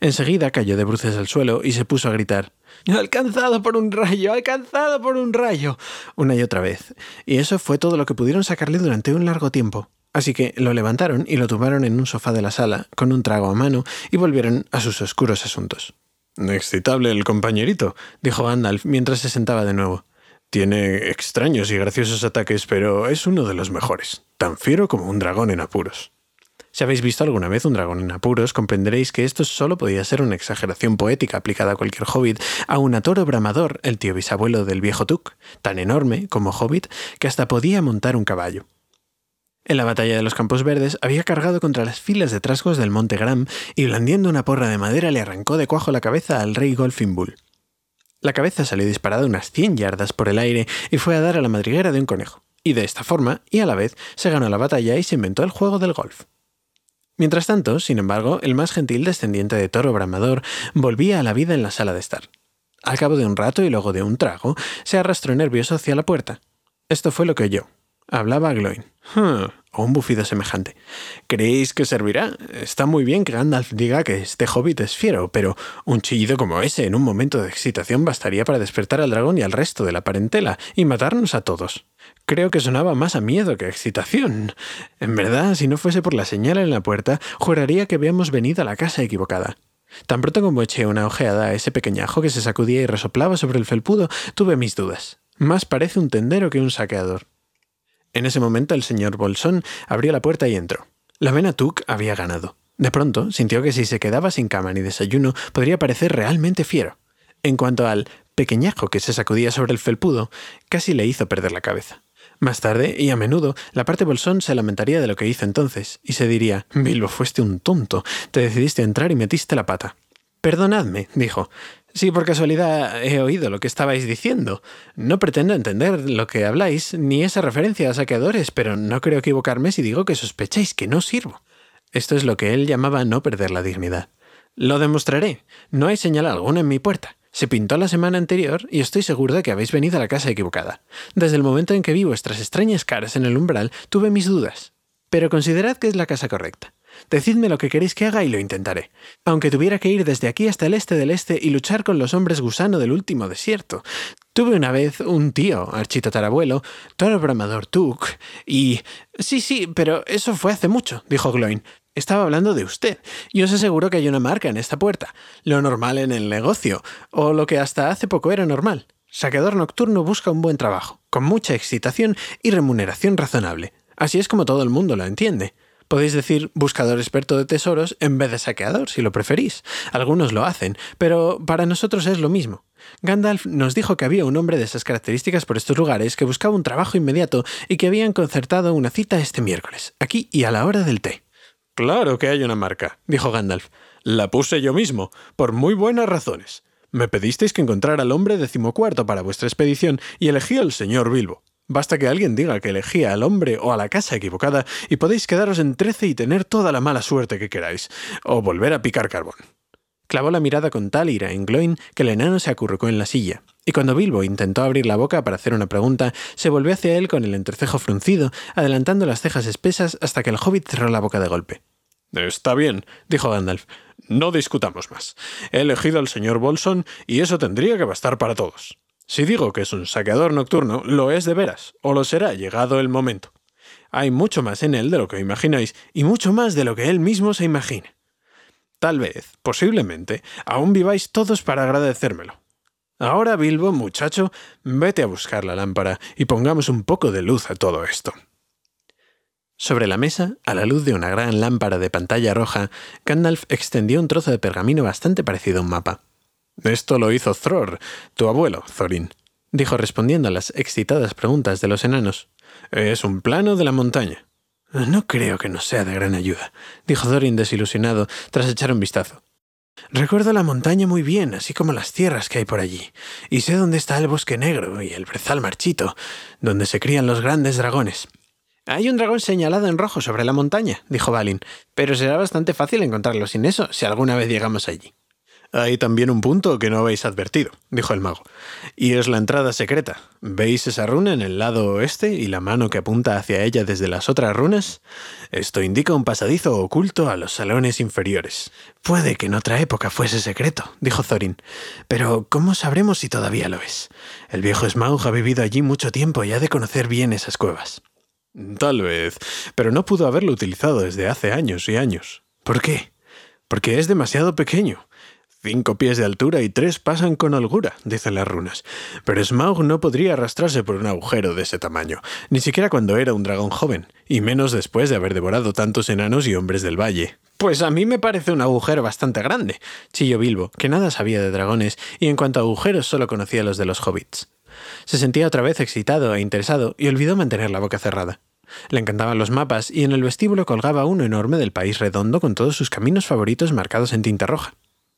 Enseguida cayó de bruces al suelo y se puso a gritar Alcanzado por un rayo, alcanzado por un rayo. una y otra vez. Y eso fue todo lo que pudieron sacarle durante un largo tiempo. Así que lo levantaron y lo tumbaron en un sofá de la sala, con un trago a mano, y volvieron a sus oscuros asuntos. Excitable el compañerito, dijo Gandalf mientras se sentaba de nuevo. Tiene extraños y graciosos ataques, pero es uno de los mejores, tan fiero como un dragón en apuros. Si habéis visto alguna vez un dragón en apuros, comprenderéis que esto solo podía ser una exageración poética aplicada a cualquier hobbit, a un toro bramador, el tío bisabuelo del viejo Tuk, tan enorme como hobbit que hasta podía montar un caballo. En la batalla de los Campos Verdes había cargado contra las filas de trasgos del Monte Gram y blandiendo una porra de madera le arrancó de cuajo la cabeza al rey Golfin Bull. La cabeza salió disparada unas 100 yardas por el aire y fue a dar a la madriguera de un conejo. Y de esta forma, y a la vez, se ganó la batalla y se inventó el juego del golf. Mientras tanto, sin embargo, el más gentil descendiente de Toro Bramador volvía a la vida en la sala de estar. Al cabo de un rato y luego de un trago, se arrastró nervioso hacia la puerta. Esto fue lo que oyó. Hablaba Gloin. O un bufido semejante. ¿Creéis que servirá? Está muy bien que Gandalf diga que este hobbit es fiero, pero un chillido como ese en un momento de excitación bastaría para despertar al dragón y al resto de la parentela y matarnos a todos. Creo que sonaba más a miedo que a excitación. En verdad, si no fuese por la señal en la puerta, juraría que habíamos venido a la casa equivocada. Tan pronto como eché una ojeada a ese pequeñajo que se sacudía y resoplaba sobre el felpudo, tuve mis dudas. Más parece un tendero que un saqueador. En ese momento el señor Bolsón abrió la puerta y entró. La vena Tuk había ganado. De pronto sintió que si se quedaba sin cama ni desayuno podría parecer realmente fiero. En cuanto al pequeñajo que se sacudía sobre el felpudo, casi le hizo perder la cabeza. Más tarde, y a menudo, la parte bolsón se lamentaría de lo que hizo entonces, y se diría, Bilbo, fuiste un tonto, te decidiste a entrar y metiste la pata. Perdonadme, dijo. Sí, por casualidad he oído lo que estabais diciendo. No pretendo entender lo que habláis, ni esa referencia a saqueadores, pero no creo equivocarme si digo que sospecháis que no sirvo. Esto es lo que él llamaba no perder la dignidad. Lo demostraré. No hay señal alguna en mi puerta. Se pintó la semana anterior y estoy seguro de que habéis venido a la casa equivocada. Desde el momento en que vi vuestras extrañas caras en el umbral, tuve mis dudas. Pero considerad que es la casa correcta. Decidme lo que queréis que haga y lo intentaré. Aunque tuviera que ir desde aquí hasta el este del este y luchar con los hombres gusano del último desierto. Tuve una vez un tío, architatarabuelo, toro bramador Tuk, y... Sí, sí, pero eso fue hace mucho, dijo Gloin. Estaba hablando de usted, y os aseguro que hay una marca en esta puerta, lo normal en el negocio, o lo que hasta hace poco era normal. Saqueador nocturno busca un buen trabajo, con mucha excitación y remuneración razonable. Así es como todo el mundo lo entiende. Podéis decir buscador experto de tesoros en vez de saqueador, si lo preferís. Algunos lo hacen, pero para nosotros es lo mismo. Gandalf nos dijo que había un hombre de esas características por estos lugares que buscaba un trabajo inmediato y que habían concertado una cita este miércoles, aquí y a la hora del té. Claro que hay una marca, dijo Gandalf. La puse yo mismo, por muy buenas razones. Me pedisteis que encontrara al hombre decimocuarto para vuestra expedición y elegí al señor Bilbo. Basta que alguien diga que elegía al hombre o a la casa equivocada y podéis quedaros en trece y tener toda la mala suerte que queráis, o volver a picar carbón. Clavó la mirada con tal ira en Gloin que el enano se acurrucó en la silla, y cuando Bilbo intentó abrir la boca para hacer una pregunta, se volvió hacia él con el entrecejo fruncido, adelantando las cejas espesas hasta que el hobbit cerró la boca de golpe. Está bien, dijo Gandalf. No discutamos más. He elegido al señor Bolson y eso tendría que bastar para todos. Si digo que es un saqueador nocturno, lo es de veras, o lo será llegado el momento. Hay mucho más en él de lo que imagináis y mucho más de lo que él mismo se imagina. Tal vez, posiblemente, aún viváis todos para agradecérmelo. Ahora, Bilbo, muchacho, vete a buscar la lámpara y pongamos un poco de luz a todo esto. Sobre la mesa, a la luz de una gran lámpara de pantalla roja, Gandalf extendió un trozo de pergamino bastante parecido a un mapa. Esto lo hizo Thror, tu abuelo, Thorin, dijo respondiendo a las excitadas preguntas de los enanos. Es un plano de la montaña. No creo que nos sea de gran ayuda, dijo Thorin desilusionado, tras echar un vistazo. Recuerdo la montaña muy bien, así como las tierras que hay por allí, y sé dónde está el bosque negro y el brezal marchito, donde se crían los grandes dragones. Hay un dragón señalado en rojo sobre la montaña, dijo Balin, pero será bastante fácil encontrarlo sin eso si alguna vez llegamos allí. Hay también un punto que no habéis advertido, dijo el mago, y es la entrada secreta. ¿Veis esa runa en el lado oeste y la mano que apunta hacia ella desde las otras runas? Esto indica un pasadizo oculto a los salones inferiores. Puede que en otra época fuese secreto, dijo Thorin, pero ¿cómo sabremos si todavía lo es? El viejo Smaug ha vivido allí mucho tiempo y ha de conocer bien esas cuevas. Tal vez, pero no pudo haberlo utilizado desde hace años y años. ¿Por qué? Porque es demasiado pequeño. Cinco pies de altura y tres pasan con holgura, dicen las runas. Pero Smaug no podría arrastrarse por un agujero de ese tamaño, ni siquiera cuando era un dragón joven, y menos después de haber devorado tantos enanos y hombres del valle. Pues a mí me parece un agujero bastante grande, chilló Bilbo, que nada sabía de dragones y en cuanto a agujeros solo conocía los de los hobbits. Se sentía otra vez excitado e interesado y olvidó mantener la boca cerrada. Le encantaban los mapas y en el vestíbulo colgaba uno enorme del país redondo con todos sus caminos favoritos marcados en tinta roja.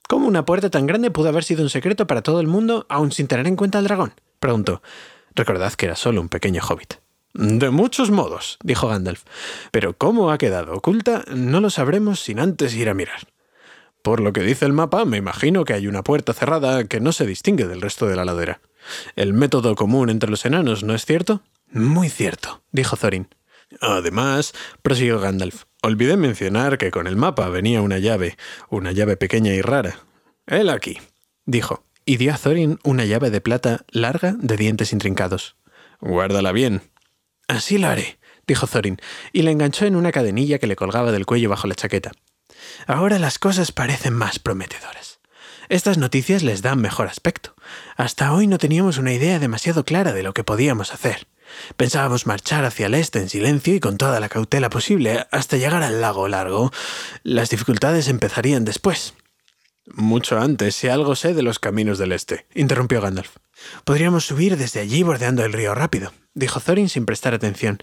¿Cómo una puerta tan grande pudo haber sido un secreto para todo el mundo, aun sin tener en cuenta al dragón? preguntó. Recordad que era solo un pequeño hobbit. De muchos modos, dijo Gandalf. Pero cómo ha quedado oculta no lo sabremos sin antes ir a mirar. Por lo que dice el mapa, me imagino que hay una puerta cerrada que no se distingue del resto de la ladera. El método común entre los enanos, ¿no es cierto? Muy cierto, dijo Thorin. Además, prosiguió Gandalf, olvidé mencionar que con el mapa venía una llave, una llave pequeña y rara. Él aquí, dijo, y dio a Thorin una llave de plata larga de dientes intrincados. Guárdala bien. Así lo haré, dijo Thorin, y la enganchó en una cadenilla que le colgaba del cuello bajo la chaqueta. Ahora las cosas parecen más prometedoras. Estas noticias les dan mejor aspecto. Hasta hoy no teníamos una idea demasiado clara de lo que podíamos hacer. Pensábamos marchar hacia el este en silencio y con toda la cautela posible hasta llegar al lago largo. Las dificultades empezarían después. Mucho antes, si algo sé de los caminos del este, interrumpió Gandalf. Podríamos subir desde allí bordeando el río rápido, dijo Thorin sin prestar atención,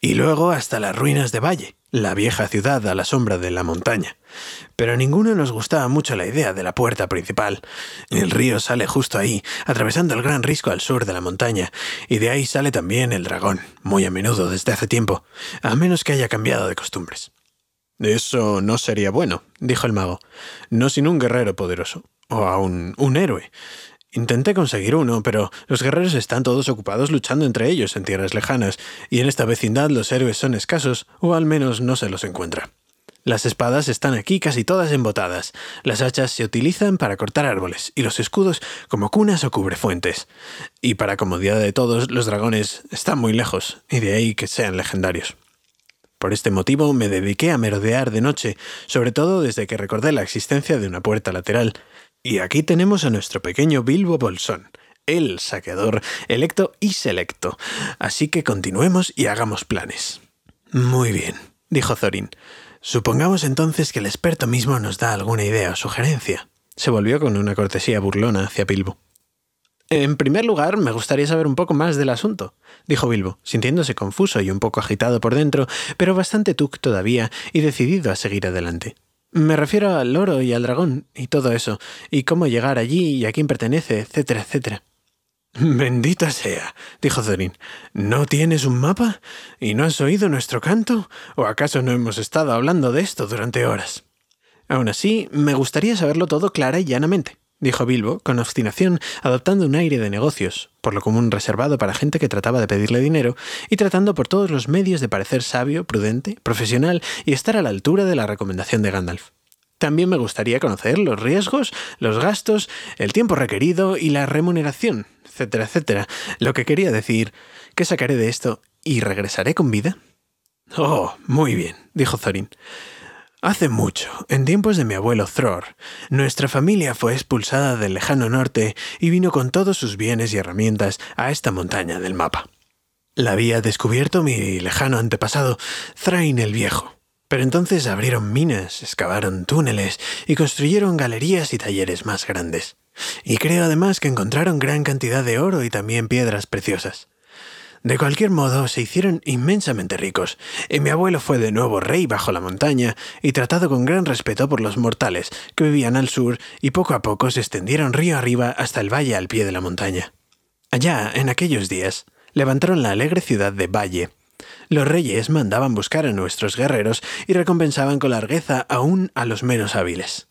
y luego hasta las ruinas de Valle, la vieja ciudad a la sombra de la montaña. Pero a ninguno nos gustaba mucho la idea de la puerta principal. El río sale justo ahí, atravesando el gran risco al sur de la montaña, y de ahí sale también el dragón, muy a menudo desde hace tiempo, a menos que haya cambiado de costumbres. Eso no sería bueno, dijo el mago, no sin un guerrero poderoso, o aún un héroe. Intenté conseguir uno, pero los guerreros están todos ocupados luchando entre ellos en tierras lejanas, y en esta vecindad los héroes son escasos, o al menos no se los encuentra. Las espadas están aquí casi todas embotadas, las hachas se utilizan para cortar árboles, y los escudos como cunas o cubrefuentes. Y para comodidad de todos, los dragones están muy lejos, y de ahí que sean legendarios. Por este motivo me dediqué a merodear de noche, sobre todo desde que recordé la existencia de una puerta lateral, y aquí tenemos a nuestro pequeño Bilbo Bolsón, el saqueador electo y selecto. Así que continuemos y hagamos planes. Muy bien, dijo Thorin. Supongamos entonces que el experto mismo nos da alguna idea o sugerencia. Se volvió con una cortesía burlona hacia Bilbo. En primer lugar, me gustaría saber un poco más del asunto, dijo Bilbo, sintiéndose confuso y un poco agitado por dentro, pero bastante tuc todavía y decidido a seguir adelante. Me refiero al loro y al dragón y todo eso, y cómo llegar allí y a quién pertenece, etcétera, etcétera. Bendita sea, dijo Thorin. ¿No tienes un mapa? ¿Y no has oído nuestro canto? ¿O acaso no hemos estado hablando de esto durante horas? Aún así, me gustaría saberlo todo clara y llanamente dijo Bilbo, con obstinación, adoptando un aire de negocios, por lo común reservado para gente que trataba de pedirle dinero, y tratando por todos los medios de parecer sabio, prudente, profesional y estar a la altura de la recomendación de Gandalf. También me gustaría conocer los riesgos, los gastos, el tiempo requerido y la remuneración, etcétera, etcétera. Lo que quería decir, ¿qué sacaré de esto y regresaré con vida? Oh, muy bien, dijo Thorin. Hace mucho, en tiempos de mi abuelo Thror, nuestra familia fue expulsada del lejano norte y vino con todos sus bienes y herramientas a esta montaña del mapa. La había descubierto mi lejano antepasado, Thrain el Viejo. Pero entonces abrieron minas, excavaron túneles y construyeron galerías y talleres más grandes. Y creo además que encontraron gran cantidad de oro y también piedras preciosas. De cualquier modo, se hicieron inmensamente ricos, y mi abuelo fue de nuevo rey bajo la montaña y tratado con gran respeto por los mortales que vivían al sur y poco a poco se extendieron río arriba hasta el valle al pie de la montaña. Allá, en aquellos días, levantaron la alegre ciudad de Valle. Los reyes mandaban buscar a nuestros guerreros y recompensaban con largueza aún a los menos hábiles.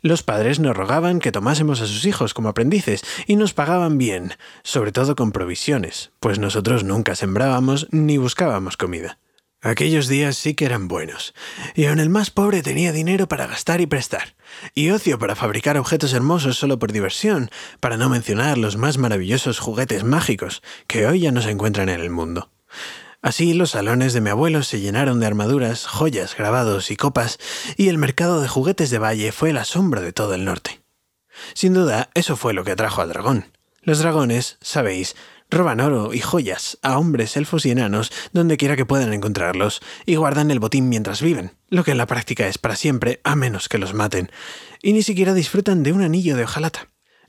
Los padres nos rogaban que tomásemos a sus hijos como aprendices y nos pagaban bien, sobre todo con provisiones, pues nosotros nunca sembrábamos ni buscábamos comida. Aquellos días sí que eran buenos, y aun el más pobre tenía dinero para gastar y prestar, y ocio para fabricar objetos hermosos solo por diversión, para no mencionar los más maravillosos juguetes mágicos que hoy ya no se encuentran en el mundo. Así los salones de mi abuelo se llenaron de armaduras, joyas, grabados y copas, y el mercado de juguetes de Valle fue la sombra de todo el norte. Sin duda, eso fue lo que atrajo al dragón. Los dragones, sabéis, roban oro y joyas a hombres, elfos y enanos donde quiera que puedan encontrarlos, y guardan el botín mientras viven, lo que en la práctica es para siempre, a menos que los maten, y ni siquiera disfrutan de un anillo de hojalata.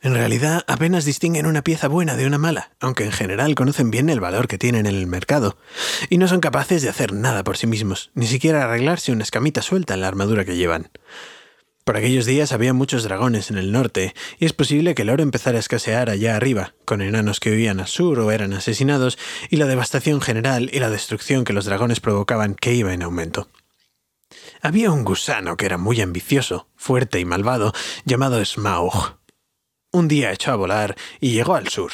En realidad apenas distinguen una pieza buena de una mala, aunque en general conocen bien el valor que tienen en el mercado, y no son capaces de hacer nada por sí mismos, ni siquiera arreglarse una escamita suelta en la armadura que llevan. Por aquellos días había muchos dragones en el norte, y es posible que el oro empezara a escasear allá arriba, con enanos que vivían al sur o eran asesinados, y la devastación general y la destrucción que los dragones provocaban que iba en aumento. Había un gusano que era muy ambicioso, fuerte y malvado, llamado Smaug, un día echó a volar y llegó al sur.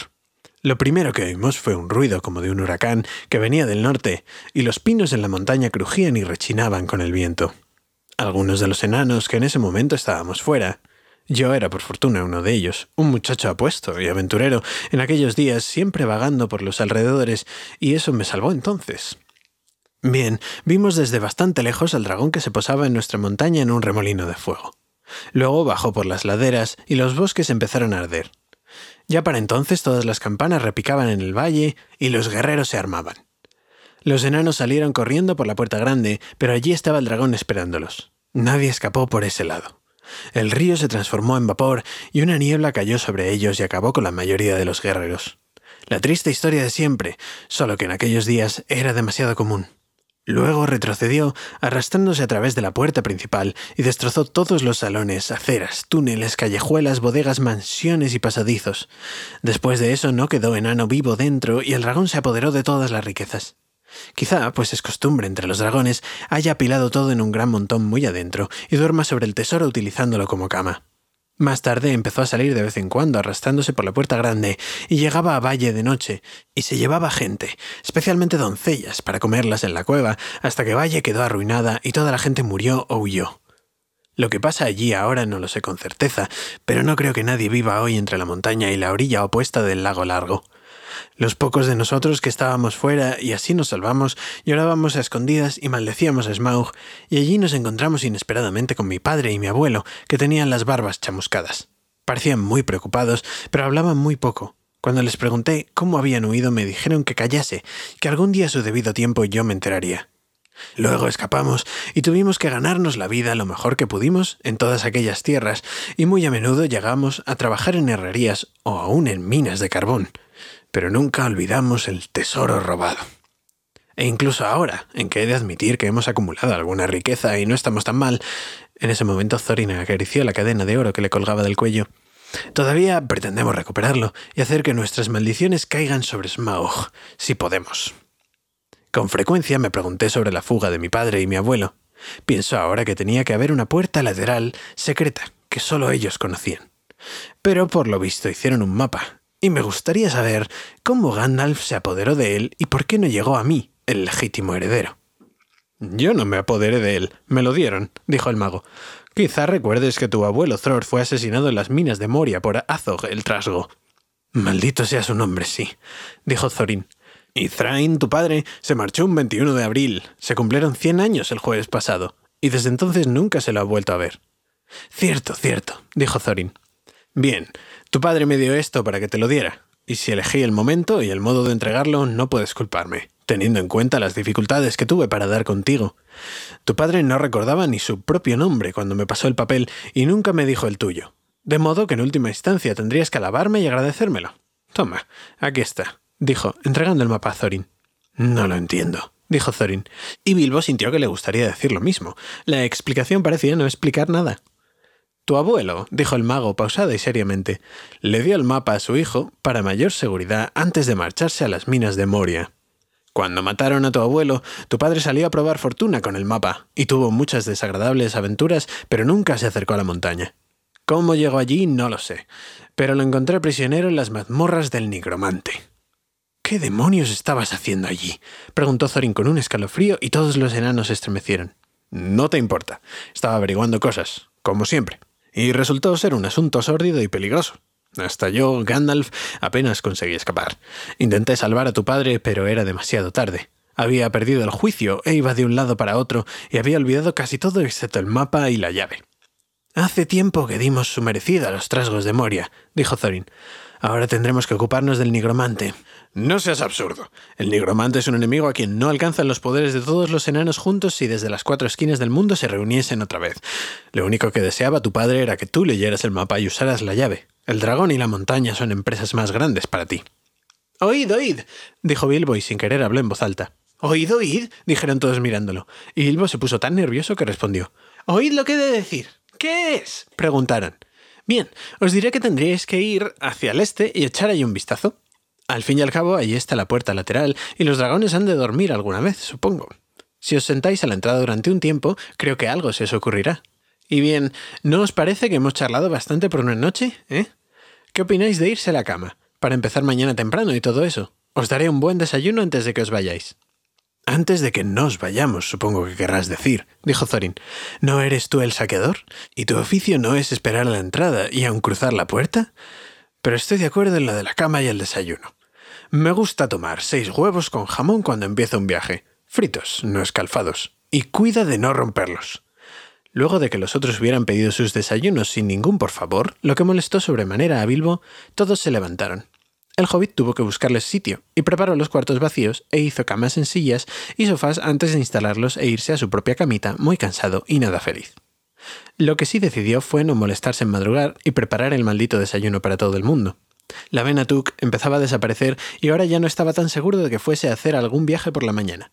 Lo primero que oímos fue un ruido como de un huracán que venía del norte, y los pinos en la montaña crujían y rechinaban con el viento. Algunos de los enanos que en ese momento estábamos fuera, yo era por fortuna uno de ellos, un muchacho apuesto y aventurero, en aquellos días siempre vagando por los alrededores, y eso me salvó entonces. Bien, vimos desde bastante lejos al dragón que se posaba en nuestra montaña en un remolino de fuego. Luego bajó por las laderas y los bosques empezaron a arder. Ya para entonces todas las campanas repicaban en el valle y los guerreros se armaban. Los enanos salieron corriendo por la puerta grande, pero allí estaba el dragón esperándolos. Nadie escapó por ese lado. El río se transformó en vapor y una niebla cayó sobre ellos y acabó con la mayoría de los guerreros. La triste historia de siempre, solo que en aquellos días era demasiado común. Luego retrocedió, arrastrándose a través de la puerta principal, y destrozó todos los salones, aceras, túneles, callejuelas, bodegas, mansiones y pasadizos. Después de eso no quedó enano vivo dentro, y el dragón se apoderó de todas las riquezas. Quizá, pues es costumbre entre los dragones, haya apilado todo en un gran montón muy adentro, y duerma sobre el tesoro utilizándolo como cama. Más tarde empezó a salir de vez en cuando arrastrándose por la puerta grande y llegaba a Valle de noche y se llevaba gente, especialmente doncellas, para comerlas en la cueva, hasta que Valle quedó arruinada y toda la gente murió o huyó. Lo que pasa allí ahora no lo sé con certeza, pero no creo que nadie viva hoy entre la montaña y la orilla opuesta del lago largo. Los pocos de nosotros que estábamos fuera y así nos salvamos, llorábamos a escondidas y maldecíamos a Smaug, y allí nos encontramos inesperadamente con mi padre y mi abuelo, que tenían las barbas chamuscadas. Parecían muy preocupados, pero hablaban muy poco. Cuando les pregunté cómo habían huido, me dijeron que callase, que algún día a su debido tiempo yo me enteraría. Luego escapamos y tuvimos que ganarnos la vida lo mejor que pudimos en todas aquellas tierras, y muy a menudo llegamos a trabajar en herrerías o aún en minas de carbón pero nunca olvidamos el tesoro robado. E incluso ahora, en que he de admitir que hemos acumulado alguna riqueza y no estamos tan mal, en ese momento Thorin acarició la cadena de oro que le colgaba del cuello. Todavía pretendemos recuperarlo y hacer que nuestras maldiciones caigan sobre Smaug, si podemos. Con frecuencia me pregunté sobre la fuga de mi padre y mi abuelo. Pienso ahora que tenía que haber una puerta lateral secreta que solo ellos conocían. Pero por lo visto hicieron un mapa y me gustaría saber cómo Gandalf se apoderó de él y por qué no llegó a mí, el legítimo heredero. Yo no me apoderé de él, me lo dieron, dijo el mago. Quizá recuerdes que tu abuelo Thror fue asesinado en las minas de Moria por Azog el Trasgo. Maldito sea su nombre, sí, dijo Thorin. Y Thrain, tu padre, se marchó un 21 de abril. Se cumplieron 100 años el jueves pasado, y desde entonces nunca se lo ha vuelto a ver. Cierto, cierto, dijo Thorin. Bien, tu padre me dio esto para que te lo diera, y si elegí el momento y el modo de entregarlo, no puedes culparme, teniendo en cuenta las dificultades que tuve para dar contigo. Tu padre no recordaba ni su propio nombre cuando me pasó el papel y nunca me dijo el tuyo. De modo que en última instancia tendrías que alabarme y agradecérmelo. Toma, aquí está, dijo, entregando el mapa a Thorin. No lo entiendo, dijo Thorin, y Bilbo sintió que le gustaría decir lo mismo. La explicación parecía no explicar nada. Tu abuelo, dijo el mago pausada y seriamente, le dio el mapa a su hijo para mayor seguridad antes de marcharse a las minas de Moria. Cuando mataron a tu abuelo, tu padre salió a probar fortuna con el mapa y tuvo muchas desagradables aventuras, pero nunca se acercó a la montaña. Cómo llegó allí no lo sé, pero lo encontré prisionero en las mazmorras del nigromante. ¿Qué demonios estabas haciendo allí? preguntó Thorin con un escalofrío y todos los enanos estremecieron. No te importa. Estaba averiguando cosas, como siempre y resultó ser un asunto sórdido y peligroso. Hasta yo, Gandalf, apenas conseguí escapar. Intenté salvar a tu padre, pero era demasiado tarde. Había perdido el juicio e iba de un lado para otro y había olvidado casi todo excepto el mapa y la llave. Hace tiempo que dimos su merecida a los trasgos de Moria, dijo Thorin. Ahora tendremos que ocuparnos del nigromante. No seas absurdo. El nigromante es un enemigo a quien no alcanzan los poderes de todos los enanos juntos si desde las cuatro esquinas del mundo se reuniesen otra vez. Lo único que deseaba tu padre era que tú leyeras el mapa y usaras la llave. El dragón y la montaña son empresas más grandes para ti. Oíd, oíd, dijo Bilbo y sin querer habló en voz alta. Oíd, oíd, dijeron todos mirándolo. Y Bilbo se puso tan nervioso que respondió. Oíd lo que he de decir. ¿Qué es? preguntaron. Bien, os diré que tendríais que ir hacia el este y echar ahí un vistazo. Al fin y al cabo, ahí está la puerta lateral, y los dragones han de dormir alguna vez, supongo. Si os sentáis a la entrada durante un tiempo, creo que algo se os ocurrirá. Y bien, ¿no os parece que hemos charlado bastante por una noche? ¿Eh? ¿Qué opináis de irse a la cama? Para empezar mañana temprano y todo eso. Os daré un buen desayuno antes de que os vayáis. Antes de que nos vayamos, supongo que querrás decir, dijo Thorin. ¿No eres tú el saqueador? ¿Y tu oficio no es esperar a la entrada y aun cruzar la puerta? Pero estoy de acuerdo en lo de la cama y el desayuno. Me gusta tomar seis huevos con jamón cuando empiezo un viaje, fritos, no escalfados, y cuida de no romperlos. Luego de que los otros hubieran pedido sus desayunos sin ningún por favor, lo que molestó sobremanera a Bilbo, todos se levantaron. El hobbit tuvo que buscarles sitio, y preparó los cuartos vacíos e hizo camas en sillas y sofás antes de instalarlos e irse a su propia camita, muy cansado y nada feliz. Lo que sí decidió fue no molestarse en madrugar y preparar el maldito desayuno para todo el mundo. La Venatuk empezaba a desaparecer y ahora ya no estaba tan seguro de que fuese a hacer algún viaje por la mañana.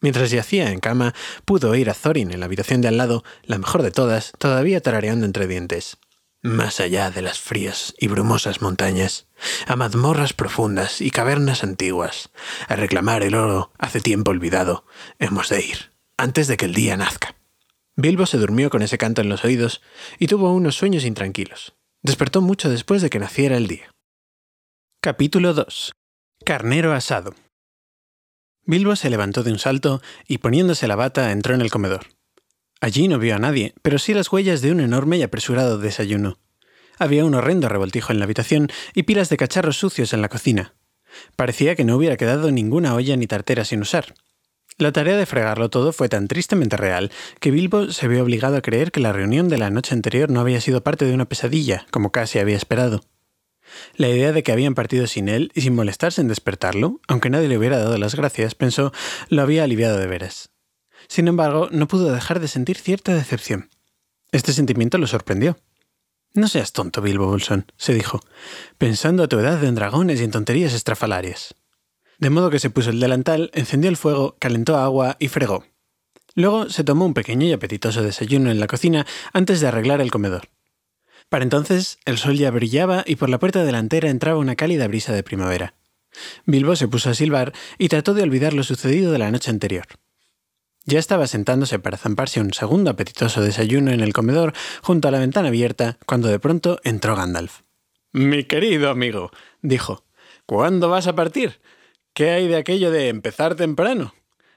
Mientras yacía en cama, pudo oír a Thorin en la habitación de al lado, la mejor de todas, todavía tarareando entre dientes más allá de las frías y brumosas montañas, a mazmorras profundas y cavernas antiguas, a reclamar el oro hace tiempo olvidado, hemos de ir, antes de que el día nazca. Bilbo se durmió con ese canto en los oídos y tuvo unos sueños intranquilos. Despertó mucho después de que naciera el día. Capítulo 2. Carnero asado. Bilbo se levantó de un salto y poniéndose la bata entró en el comedor. Allí no vio a nadie, pero sí las huellas de un enorme y apresurado desayuno. Había un horrendo revoltijo en la habitación y pilas de cacharros sucios en la cocina. Parecía que no hubiera quedado ninguna olla ni tartera sin usar. La tarea de fregarlo todo fue tan tristemente real que Bilbo se vio obligado a creer que la reunión de la noche anterior no había sido parte de una pesadilla, como casi había esperado. La idea de que habían partido sin él y sin molestarse en despertarlo, aunque nadie le hubiera dado las gracias, pensó, lo había aliviado de veras. Sin embargo, no pudo dejar de sentir cierta decepción. Este sentimiento lo sorprendió. No seas tonto, Bilbo Bolson, se dijo, pensando a tu edad en dragones y en tonterías estrafalarias. De modo que se puso el delantal, encendió el fuego, calentó agua y fregó. Luego se tomó un pequeño y apetitoso desayuno en la cocina antes de arreglar el comedor. Para entonces el sol ya brillaba y por la puerta delantera entraba una cálida brisa de primavera. Bilbo se puso a silbar y trató de olvidar lo sucedido de la noche anterior. Ya estaba sentándose para zamparse un segundo apetitoso desayuno en el comedor junto a la ventana abierta cuando de pronto entró Gandalf. Mi querido amigo, dijo, ¿cuándo vas a partir? ¿Qué hay de aquello de empezar temprano?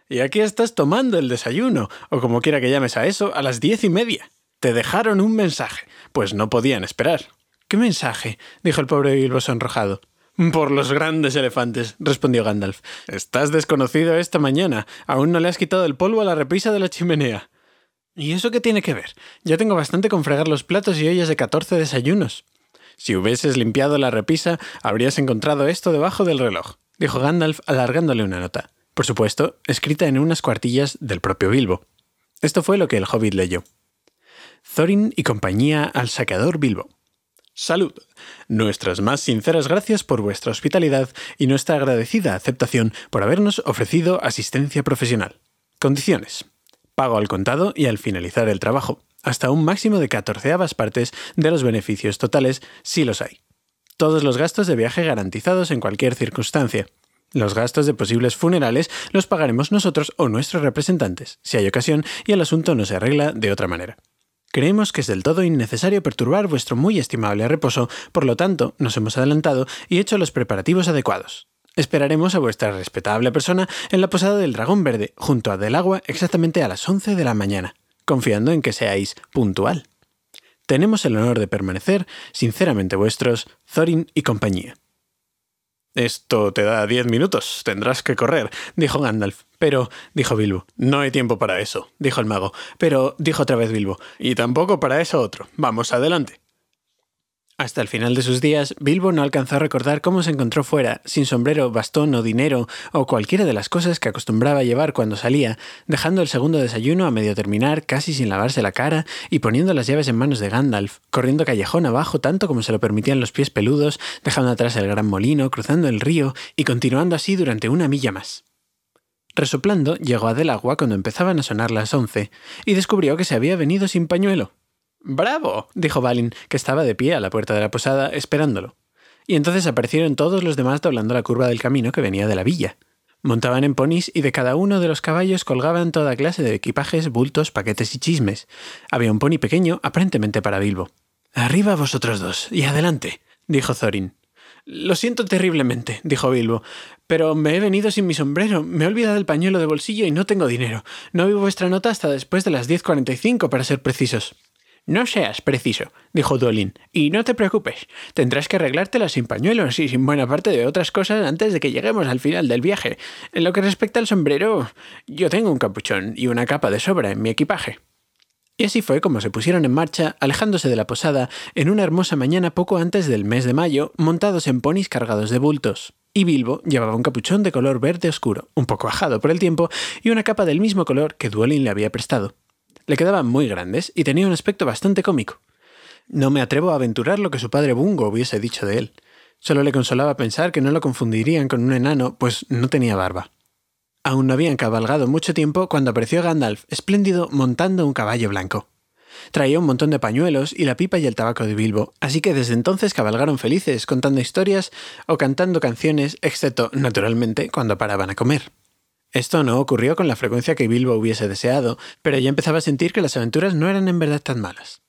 Y aquí estás tomando el desayuno, o como quiera que llames a eso, a las diez y media. Te dejaron un mensaje, pues no podían esperar. ¿Qué mensaje? dijo el pobre Bilbo sonrojado. Por los grandes elefantes, respondió Gandalf. Estás desconocido esta mañana. Aún no le has quitado el polvo a la repisa de la chimenea. ¿Y eso qué tiene que ver? Ya tengo bastante con fregar los platos y ollas de catorce desayunos. Si hubieses limpiado la repisa, habrías encontrado esto debajo del reloj, dijo Gandalf alargándole una nota. Por supuesto, escrita en unas cuartillas del propio Bilbo. Esto fue lo que el hobbit leyó. Thorin y compañía al saqueador Bilbo. Salud. Nuestras más sinceras gracias por vuestra hospitalidad y nuestra agradecida aceptación por habernos ofrecido asistencia profesional. Condiciones. Pago al contado y al finalizar el trabajo, hasta un máximo de catorceavas partes de los beneficios totales, si los hay. Todos los gastos de viaje garantizados en cualquier circunstancia. Los gastos de posibles funerales los pagaremos nosotros o nuestros representantes, si hay ocasión y el asunto no se arregla de otra manera. Creemos que es del todo innecesario perturbar vuestro muy estimable reposo, por lo tanto, nos hemos adelantado y hecho los preparativos adecuados. Esperaremos a vuestra respetable persona en la posada del Dragón Verde, junto a Del Agua, exactamente a las 11 de la mañana, confiando en que seáis puntual. Tenemos el honor de permanecer, sinceramente vuestros, Thorin y compañía. Esto te da diez minutos, tendrás que correr, dijo Gandalf. Pero, dijo Bilbo. No hay tiempo para eso, dijo el mago. Pero, dijo otra vez Bilbo. Y tampoco para eso otro. Vamos adelante. Hasta el final de sus días, Bilbo no alcanzó a recordar cómo se encontró fuera, sin sombrero, bastón o dinero, o cualquiera de las cosas que acostumbraba llevar cuando salía, dejando el segundo desayuno a medio terminar, casi sin lavarse la cara, y poniendo las llaves en manos de Gandalf, corriendo callejón abajo tanto como se lo permitían los pies peludos, dejando atrás el gran molino, cruzando el río, y continuando así durante una milla más. Resoplando, llegó a Del Agua cuando empezaban a sonar las once, y descubrió que se había venido sin pañuelo. ¡Bravo! dijo Balin, que estaba de pie a la puerta de la posada esperándolo. Y entonces aparecieron todos los demás doblando la curva del camino que venía de la villa. Montaban en ponis y de cada uno de los caballos colgaban toda clase de equipajes, bultos, paquetes y chismes. Había un pony pequeño, aparentemente para Bilbo. Arriba vosotros dos, y adelante, dijo Thorin. Lo siento terriblemente, dijo Bilbo, pero me he venido sin mi sombrero, me he olvidado el pañuelo de bolsillo y no tengo dinero. No vi vuestra nota hasta después de las 10.45, para ser precisos. No seas preciso, dijo Duolin, y no te preocupes, tendrás que arreglártela sin pañuelos y sin buena parte de otras cosas antes de que lleguemos al final del viaje. En lo que respecta al sombrero, yo tengo un capuchón y una capa de sobra en mi equipaje. Y así fue como se pusieron en marcha, alejándose de la posada, en una hermosa mañana poco antes del mes de mayo, montados en ponis cargados de bultos. Y Bilbo llevaba un capuchón de color verde oscuro, un poco ajado por el tiempo, y una capa del mismo color que Duolin le había prestado. Le quedaban muy grandes y tenía un aspecto bastante cómico. No me atrevo a aventurar lo que su padre Bungo hubiese dicho de él. Solo le consolaba pensar que no lo confundirían con un enano, pues no tenía barba. Aún no habían cabalgado mucho tiempo cuando apareció Gandalf, espléndido, montando un caballo blanco. Traía un montón de pañuelos y la pipa y el tabaco de Bilbo, así que desde entonces cabalgaron felices, contando historias o cantando canciones, excepto, naturalmente, cuando paraban a comer. Esto no ocurrió con la frecuencia que Bilbo hubiese deseado, pero ya empezaba a sentir que las aventuras no eran en verdad tan malas.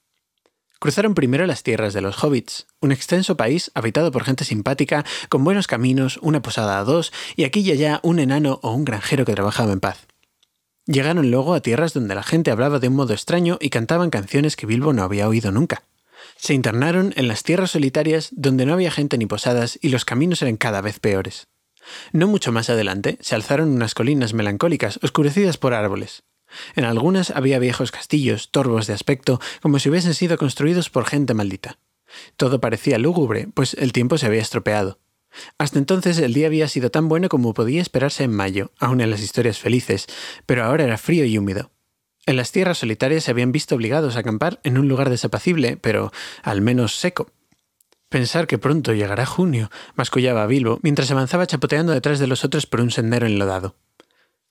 Cruzaron primero las tierras de los hobbits, un extenso país habitado por gente simpática, con buenos caminos, una posada a dos y aquí y allá un enano o un granjero que trabajaba en paz. Llegaron luego a tierras donde la gente hablaba de un modo extraño y cantaban canciones que Bilbo no había oído nunca. Se internaron en las tierras solitarias donde no había gente ni posadas y los caminos eran cada vez peores. No mucho más adelante se alzaron unas colinas melancólicas oscurecidas por árboles. En algunas había viejos castillos, torvos de aspecto, como si hubiesen sido construidos por gente maldita. Todo parecía lúgubre, pues el tiempo se había estropeado. Hasta entonces el día había sido tan bueno como podía esperarse en mayo, aun en las historias felices, pero ahora era frío y húmedo. En las tierras solitarias se habían visto obligados a acampar en un lugar desapacible, pero al menos seco. Pensar que pronto llegará junio, mascullaba Bilbo mientras avanzaba chapoteando detrás de los otros por un sendero enlodado.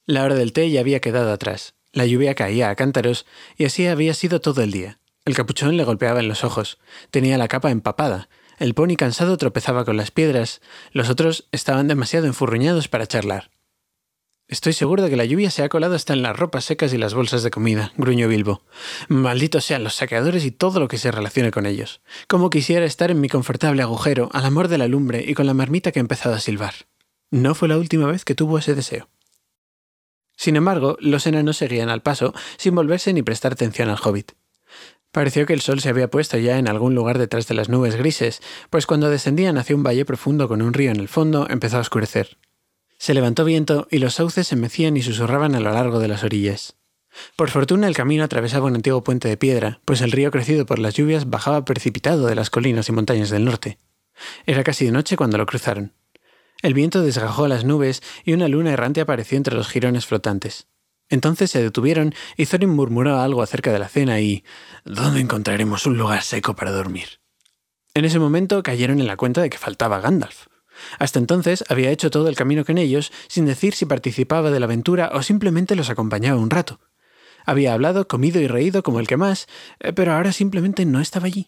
La hora del té ya había quedado atrás. La lluvia caía a cántaros y así había sido todo el día. El capuchón le golpeaba en los ojos, tenía la capa empapada, el pony cansado tropezaba con las piedras, los otros estaban demasiado enfurruñados para charlar. Estoy seguro de que la lluvia se ha colado hasta en las ropas secas y las bolsas de comida, gruñó Bilbo. Malditos sean los saqueadores y todo lo que se relacione con ellos. Como quisiera estar en mi confortable agujero, al amor de la lumbre y con la marmita que ha empezado a silbar. No fue la última vez que tuvo ese deseo. Sin embargo, los enanos seguían al paso, sin volverse ni prestar atención al hobbit. Pareció que el sol se había puesto ya en algún lugar detrás de las nubes grises, pues cuando descendían hacia un valle profundo con un río en el fondo empezó a oscurecer. Se levantó viento y los sauces se mecían y susurraban a lo largo de las orillas. Por fortuna el camino atravesaba un antiguo puente de piedra, pues el río crecido por las lluvias bajaba precipitado de las colinas y montañas del norte. Era casi de noche cuando lo cruzaron. El viento desgajó las nubes y una luna errante apareció entre los jirones flotantes. Entonces se detuvieron y Thorin murmuró algo acerca de la cena y ¿Dónde encontraremos un lugar seco para dormir? En ese momento cayeron en la cuenta de que faltaba Gandalf. Hasta entonces había hecho todo el camino con ellos sin decir si participaba de la aventura o simplemente los acompañaba un rato. Había hablado, comido y reído como el que más, eh, pero ahora simplemente no estaba allí.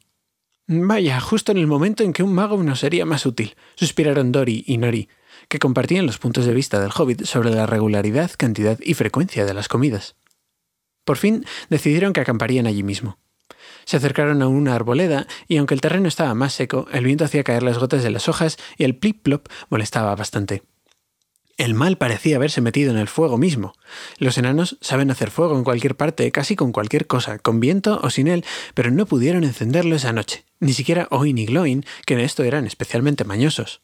Vaya, justo en el momento en que un mago nos sería más útil, suspiraron Dori y Nori, que compartían los puntos de vista del hobbit sobre la regularidad, cantidad y frecuencia de las comidas. Por fin decidieron que acamparían allí mismo. Se acercaron a una arboleda y aunque el terreno estaba más seco, el viento hacía caer las gotas de las hojas y el plip-plop molestaba bastante. El mal parecía haberse metido en el fuego mismo. Los enanos saben hacer fuego en cualquier parte, casi con cualquier cosa, con viento o sin él, pero no pudieron encenderlo esa noche. Ni siquiera Oin y Gloin, que en esto eran especialmente mañosos.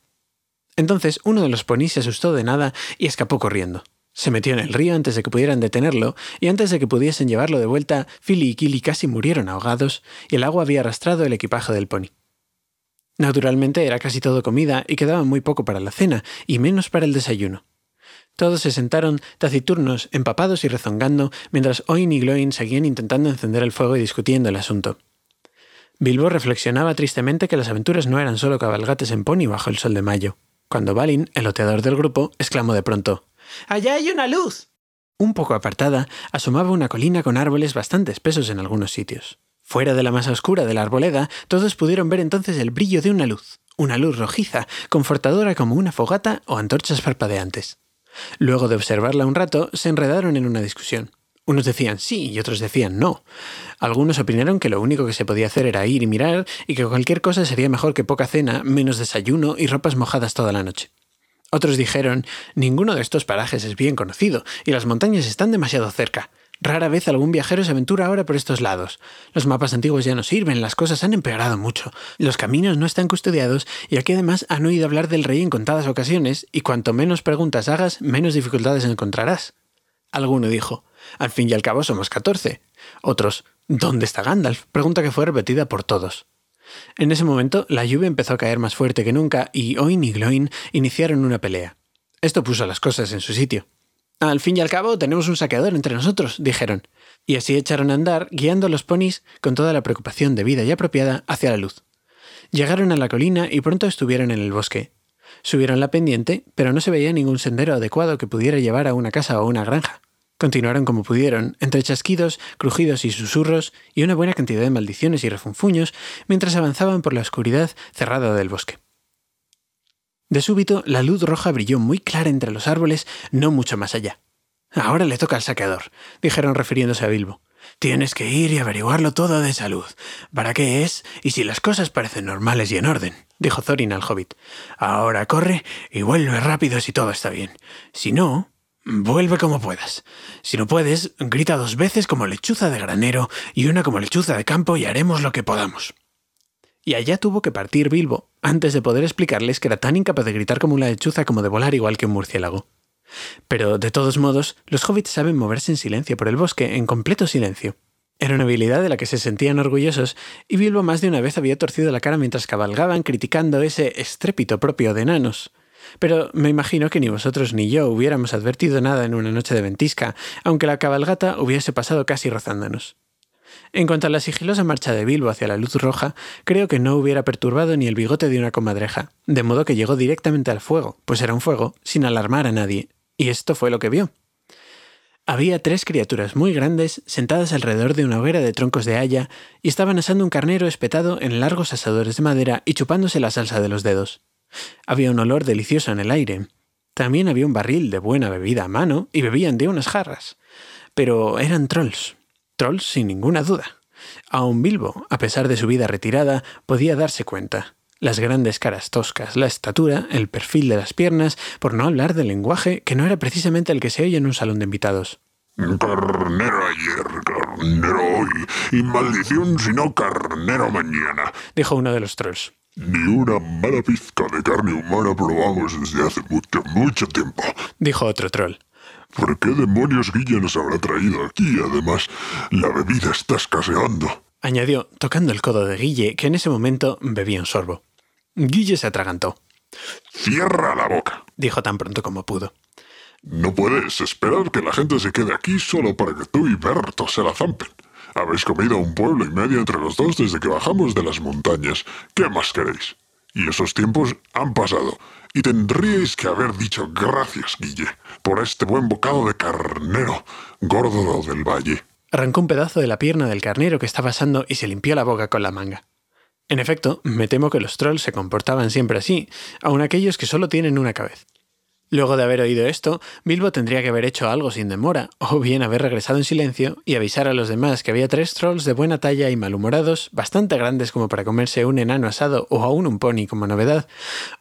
Entonces uno de los ponis se asustó de nada y escapó corriendo. Se metió en el río antes de que pudieran detenerlo, y antes de que pudiesen llevarlo de vuelta, Philly y Killy casi murieron ahogados, y el agua había arrastrado el equipaje del pony. Naturalmente era casi todo comida y quedaba muy poco para la cena, y menos para el desayuno. Todos se sentaron taciturnos, empapados y rezongando, mientras Oin y Gloin seguían intentando encender el fuego y discutiendo el asunto. Bilbo reflexionaba tristemente que las aventuras no eran solo cabalgates en pony bajo el sol de mayo, cuando Balin, el oteador del grupo, exclamó de pronto ¡Allá hay una luz! Un poco apartada, asomaba una colina con árboles bastante espesos en algunos sitios. Fuera de la masa oscura de la arboleda, todos pudieron ver entonces el brillo de una luz, una luz rojiza, confortadora como una fogata o antorchas parpadeantes. Luego de observarla un rato, se enredaron en una discusión. Unos decían sí y otros decían no. Algunos opinaron que lo único que se podía hacer era ir y mirar y que cualquier cosa sería mejor que poca cena, menos desayuno y ropas mojadas toda la noche. Otros dijeron ninguno de estos parajes es bien conocido y las montañas están demasiado cerca. Rara vez algún viajero se aventura ahora por estos lados. Los mapas antiguos ya no sirven, las cosas han empeorado mucho, los caminos no están custodiados y aquí además han oído hablar del rey en contadas ocasiones y cuanto menos preguntas hagas, menos dificultades encontrarás. Alguno dijo, al fin y al cabo somos catorce. Otros, ¿dónde está Gandalf? Pregunta que fue repetida por todos. En ese momento, la lluvia empezó a caer más fuerte que nunca y Oin y Gloin iniciaron una pelea. Esto puso las cosas en su sitio. Al fin y al cabo tenemos un saqueador entre nosotros, dijeron, y así echaron a andar, guiando los ponis con toda la preocupación debida y apropiada hacia la luz. Llegaron a la colina y pronto estuvieron en el bosque. Subieron la pendiente, pero no se veía ningún sendero adecuado que pudiera llevar a una casa o una granja. Continuaron como pudieron, entre chasquidos, crujidos y susurros, y una buena cantidad de maldiciones y refunfuños, mientras avanzaban por la oscuridad cerrada del bosque. De súbito, la luz roja brilló muy clara entre los árboles, no mucho más allá. Ahora le toca al saqueador, dijeron refiriéndose a Bilbo. Tienes que ir y averiguarlo todo de salud. ¿Para qué es? Y si las cosas parecen normales y en orden, dijo Thorin al hobbit. Ahora corre y vuelve rápido si todo está bien. Si no, vuelve como puedas. Si no puedes, grita dos veces como lechuza de granero y una como lechuza de campo y haremos lo que podamos. Y allá tuvo que partir Bilbo, antes de poder explicarles que era tan incapaz de gritar como una lechuza como de volar igual que un murciélago. Pero, de todos modos, los hobbits saben moverse en silencio por el bosque, en completo silencio. Era una habilidad de la que se sentían orgullosos, y Bilbo más de una vez había torcido la cara mientras cabalgaban criticando ese estrépito propio de enanos. Pero me imagino que ni vosotros ni yo hubiéramos advertido nada en una noche de ventisca, aunque la cabalgata hubiese pasado casi rozándonos. En cuanto a la sigilosa marcha de Bilbo hacia la luz roja, creo que no hubiera perturbado ni el bigote de una comadreja, de modo que llegó directamente al fuego, pues era un fuego, sin alarmar a nadie, y esto fue lo que vio. Había tres criaturas muy grandes sentadas alrededor de una hoguera de troncos de haya y estaban asando un carnero espetado en largos asadores de madera y chupándose la salsa de los dedos. Había un olor delicioso en el aire. También había un barril de buena bebida a mano y bebían de unas jarras. Pero eran trolls. Trolls sin ninguna duda. Aun Bilbo, a pesar de su vida retirada, podía darse cuenta las grandes caras toscas, la estatura, el perfil de las piernas, por no hablar del lenguaje, que no era precisamente el que se oye en un salón de invitados. Carnero ayer, carnero hoy, y maldición si no carnero mañana, dijo uno de los trolls. Ni una mala pizca de carne humana probamos desde hace mucho, mucho tiempo, dijo otro troll. ¿Por qué demonios Guilla nos habrá traído aquí? Además, la bebida está escaseando añadió, tocando el codo de Guille, que en ese momento bebía un sorbo. Guille se atragantó. Cierra la boca, dijo tan pronto como pudo. No puedes esperar que la gente se quede aquí solo para que tú y Berto se la zampen. Habéis comido un pueblo y medio entre los dos desde que bajamos de las montañas. ¿Qué más queréis? Y esos tiempos han pasado. Y tendríais que haber dicho gracias, Guille, por este buen bocado de carnero, gordo del valle. Arrancó un pedazo de la pierna del carnero que estaba asando y se limpió la boca con la manga. En efecto, me temo que los trolls se comportaban siempre así, aun aquellos que solo tienen una cabeza. Luego de haber oído esto, Bilbo tendría que haber hecho algo sin demora, o bien haber regresado en silencio y avisar a los demás que había tres trolls de buena talla y malhumorados, bastante grandes como para comerse un enano asado o aún un pony como novedad,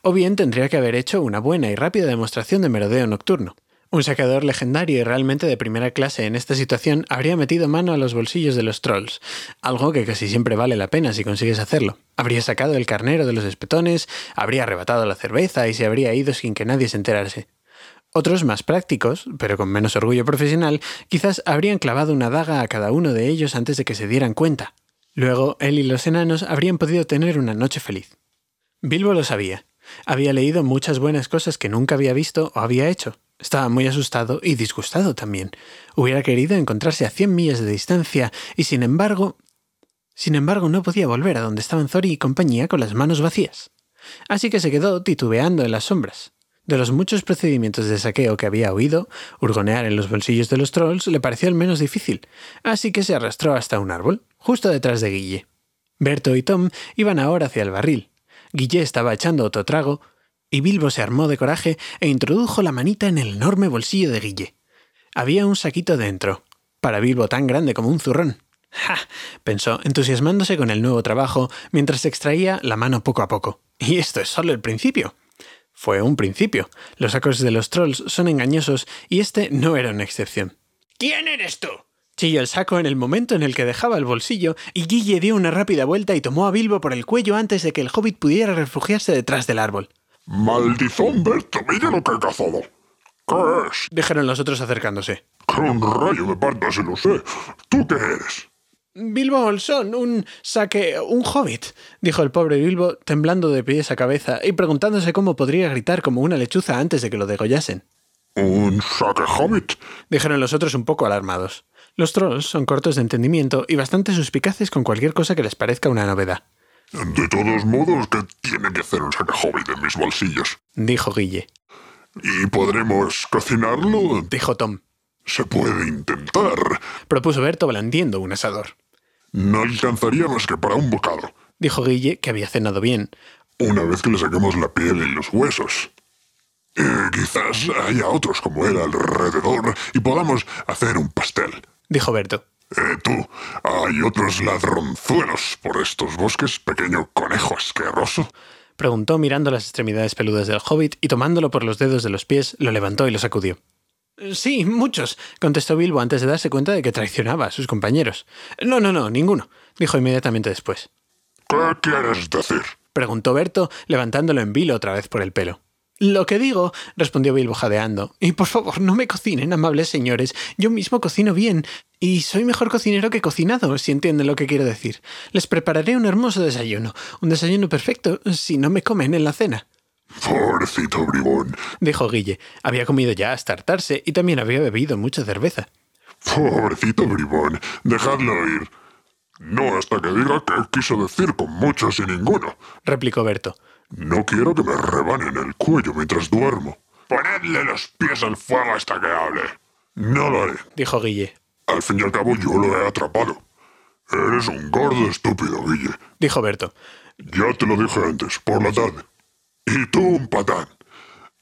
o bien tendría que haber hecho una buena y rápida demostración de merodeo nocturno. Un saqueador legendario y realmente de primera clase en esta situación habría metido mano a los bolsillos de los trolls, algo que casi siempre vale la pena si consigues hacerlo. Habría sacado el carnero de los espetones, habría arrebatado la cerveza y se habría ido sin que nadie se enterase. Otros más prácticos, pero con menos orgullo profesional, quizás habrían clavado una daga a cada uno de ellos antes de que se dieran cuenta. Luego, él y los enanos habrían podido tener una noche feliz. Bilbo lo sabía. Había leído muchas buenas cosas que nunca había visto o había hecho, estaba muy asustado y disgustado también. Hubiera querido encontrarse a cien millas de distancia y sin embargo... Sin embargo, no podía volver a donde estaban Zori y compañía con las manos vacías. Así que se quedó titubeando en las sombras. De los muchos procedimientos de saqueo que había oído, hurgonear en los bolsillos de los trolls le pareció el menos difícil, así que se arrastró hasta un árbol, justo detrás de Guille. Berto y Tom iban ahora hacia el barril. Guille estaba echando otro trago, y Bilbo se armó de coraje e introdujo la manita en el enorme bolsillo de Guille. Había un saquito dentro, para Bilbo tan grande como un zurrón. ¡Ja! pensó, entusiasmándose con el nuevo trabajo, mientras extraía la mano poco a poco. Y esto es solo el principio. Fue un principio. Los sacos de los trolls son engañosos y este no era una excepción. ¿Quién eres tú? Chilló el saco en el momento en el que dejaba el bolsillo y Guille dio una rápida vuelta y tomó a Bilbo por el cuello antes de que el hobbit pudiera refugiarse detrás del árbol. Maldizón, Berto, mira lo que he cazado. ¿Qué es? Dijeron los otros acercándose. Un rayo me parta si lo sé. ¿Tú qué eres? Bilbo Bolsón, un saque, un hobbit, dijo el pobre Bilbo, temblando de pies a cabeza y preguntándose cómo podría gritar como una lechuza antes de que lo degollasen. ¿Un saque hobbit? dijeron los otros un poco alarmados. Los trolls son cortos de entendimiento y bastante suspicaces con cualquier cosa que les parezca una novedad. De todos modos, ¿qué tiene que hacer un hobbit en mis bolsillos? Dijo Guille. ¿Y podremos cocinarlo? Dijo Tom. Se puede intentar. Propuso Berto blandiendo un asador. No alcanzaría más que para un bocado. Dijo Guille, que había cenado bien. Una vez que le saquemos la piel y los huesos. Eh, quizás haya otros como él alrededor y podamos hacer un pastel. Dijo Berto. Eh, tú, ¿hay otros ladronzuelos por estos bosques, pequeño conejo asqueroso? Preguntó mirando las extremidades peludas del hobbit y tomándolo por los dedos de los pies, lo levantó y lo sacudió. Sí, muchos, contestó Bilbo antes de darse cuenta de que traicionaba a sus compañeros. No, no, no, ninguno, dijo inmediatamente después. ¿Qué quieres decir? preguntó Berto, levantándolo en vilo otra vez por el pelo. Lo que digo, respondió Bilbo jadeando. Y por favor, no me cocinen, amables señores. Yo mismo cocino bien. Y soy mejor cocinero que cocinado, si entienden lo que quiero decir. Les prepararé un hermoso desayuno. Un desayuno perfecto, si no me comen en la cena. Pobrecito bribón, dijo Guille. Había comido ya hasta hartarse y también había bebido mucha cerveza. Pobrecito bribón, dejadlo ir. No hasta que diga qué quiso decir con muchos y ninguno, replicó Berto. No quiero que me rebanen el cuello mientras duermo. Ponedle los pies al fuego hasta que hable. No lo haré, dijo Guille. Al fin y al cabo yo lo he atrapado. Eres un gordo estúpido, Guille, dijo Berto. Ya te lo dije antes, por la tarde. Y tú un patán.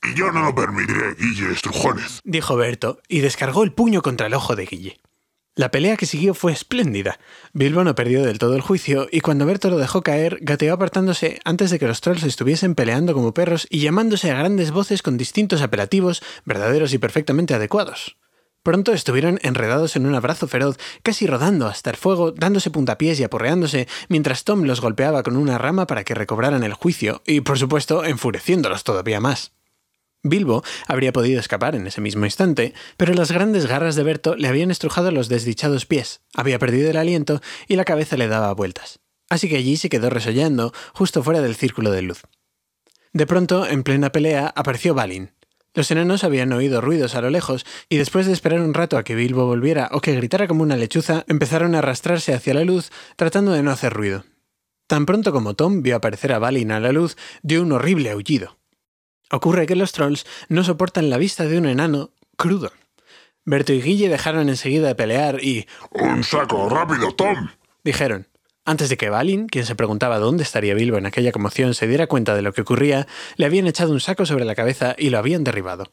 Y yo no lo permitiré, Guille Estrujones, dijo Berto, y descargó el puño contra el ojo de Guille. La pelea que siguió fue espléndida. Bilbo no perdió del todo el juicio, y cuando Berto lo dejó caer, gateó apartándose antes de que los trolls estuviesen peleando como perros y llamándose a grandes voces con distintos apelativos, verdaderos y perfectamente adecuados. Pronto estuvieron enredados en un abrazo feroz, casi rodando hasta el fuego, dándose puntapiés y aporreándose, mientras Tom los golpeaba con una rama para que recobraran el juicio, y por supuesto enfureciéndolos todavía más. Bilbo habría podido escapar en ese mismo instante, pero las grandes garras de Berto le habían estrujado los desdichados pies, había perdido el aliento y la cabeza le daba vueltas. Así que allí se quedó resollando, justo fuera del círculo de luz. De pronto, en plena pelea, apareció Balin. Los enanos habían oído ruidos a lo lejos, y después de esperar un rato a que Bilbo volviera o que gritara como una lechuza, empezaron a arrastrarse hacia la luz, tratando de no hacer ruido. Tan pronto como Tom vio aparecer a Balin a la luz, dio un horrible aullido. Ocurre que los trolls no soportan la vista de un enano crudo. Berto y Guille dejaron enseguida de pelear y... ¡Un saco rápido, Tom! dijeron. Antes de que Balin, quien se preguntaba dónde estaría Bilbo en aquella conmoción, se diera cuenta de lo que ocurría, le habían echado un saco sobre la cabeza y lo habían derribado.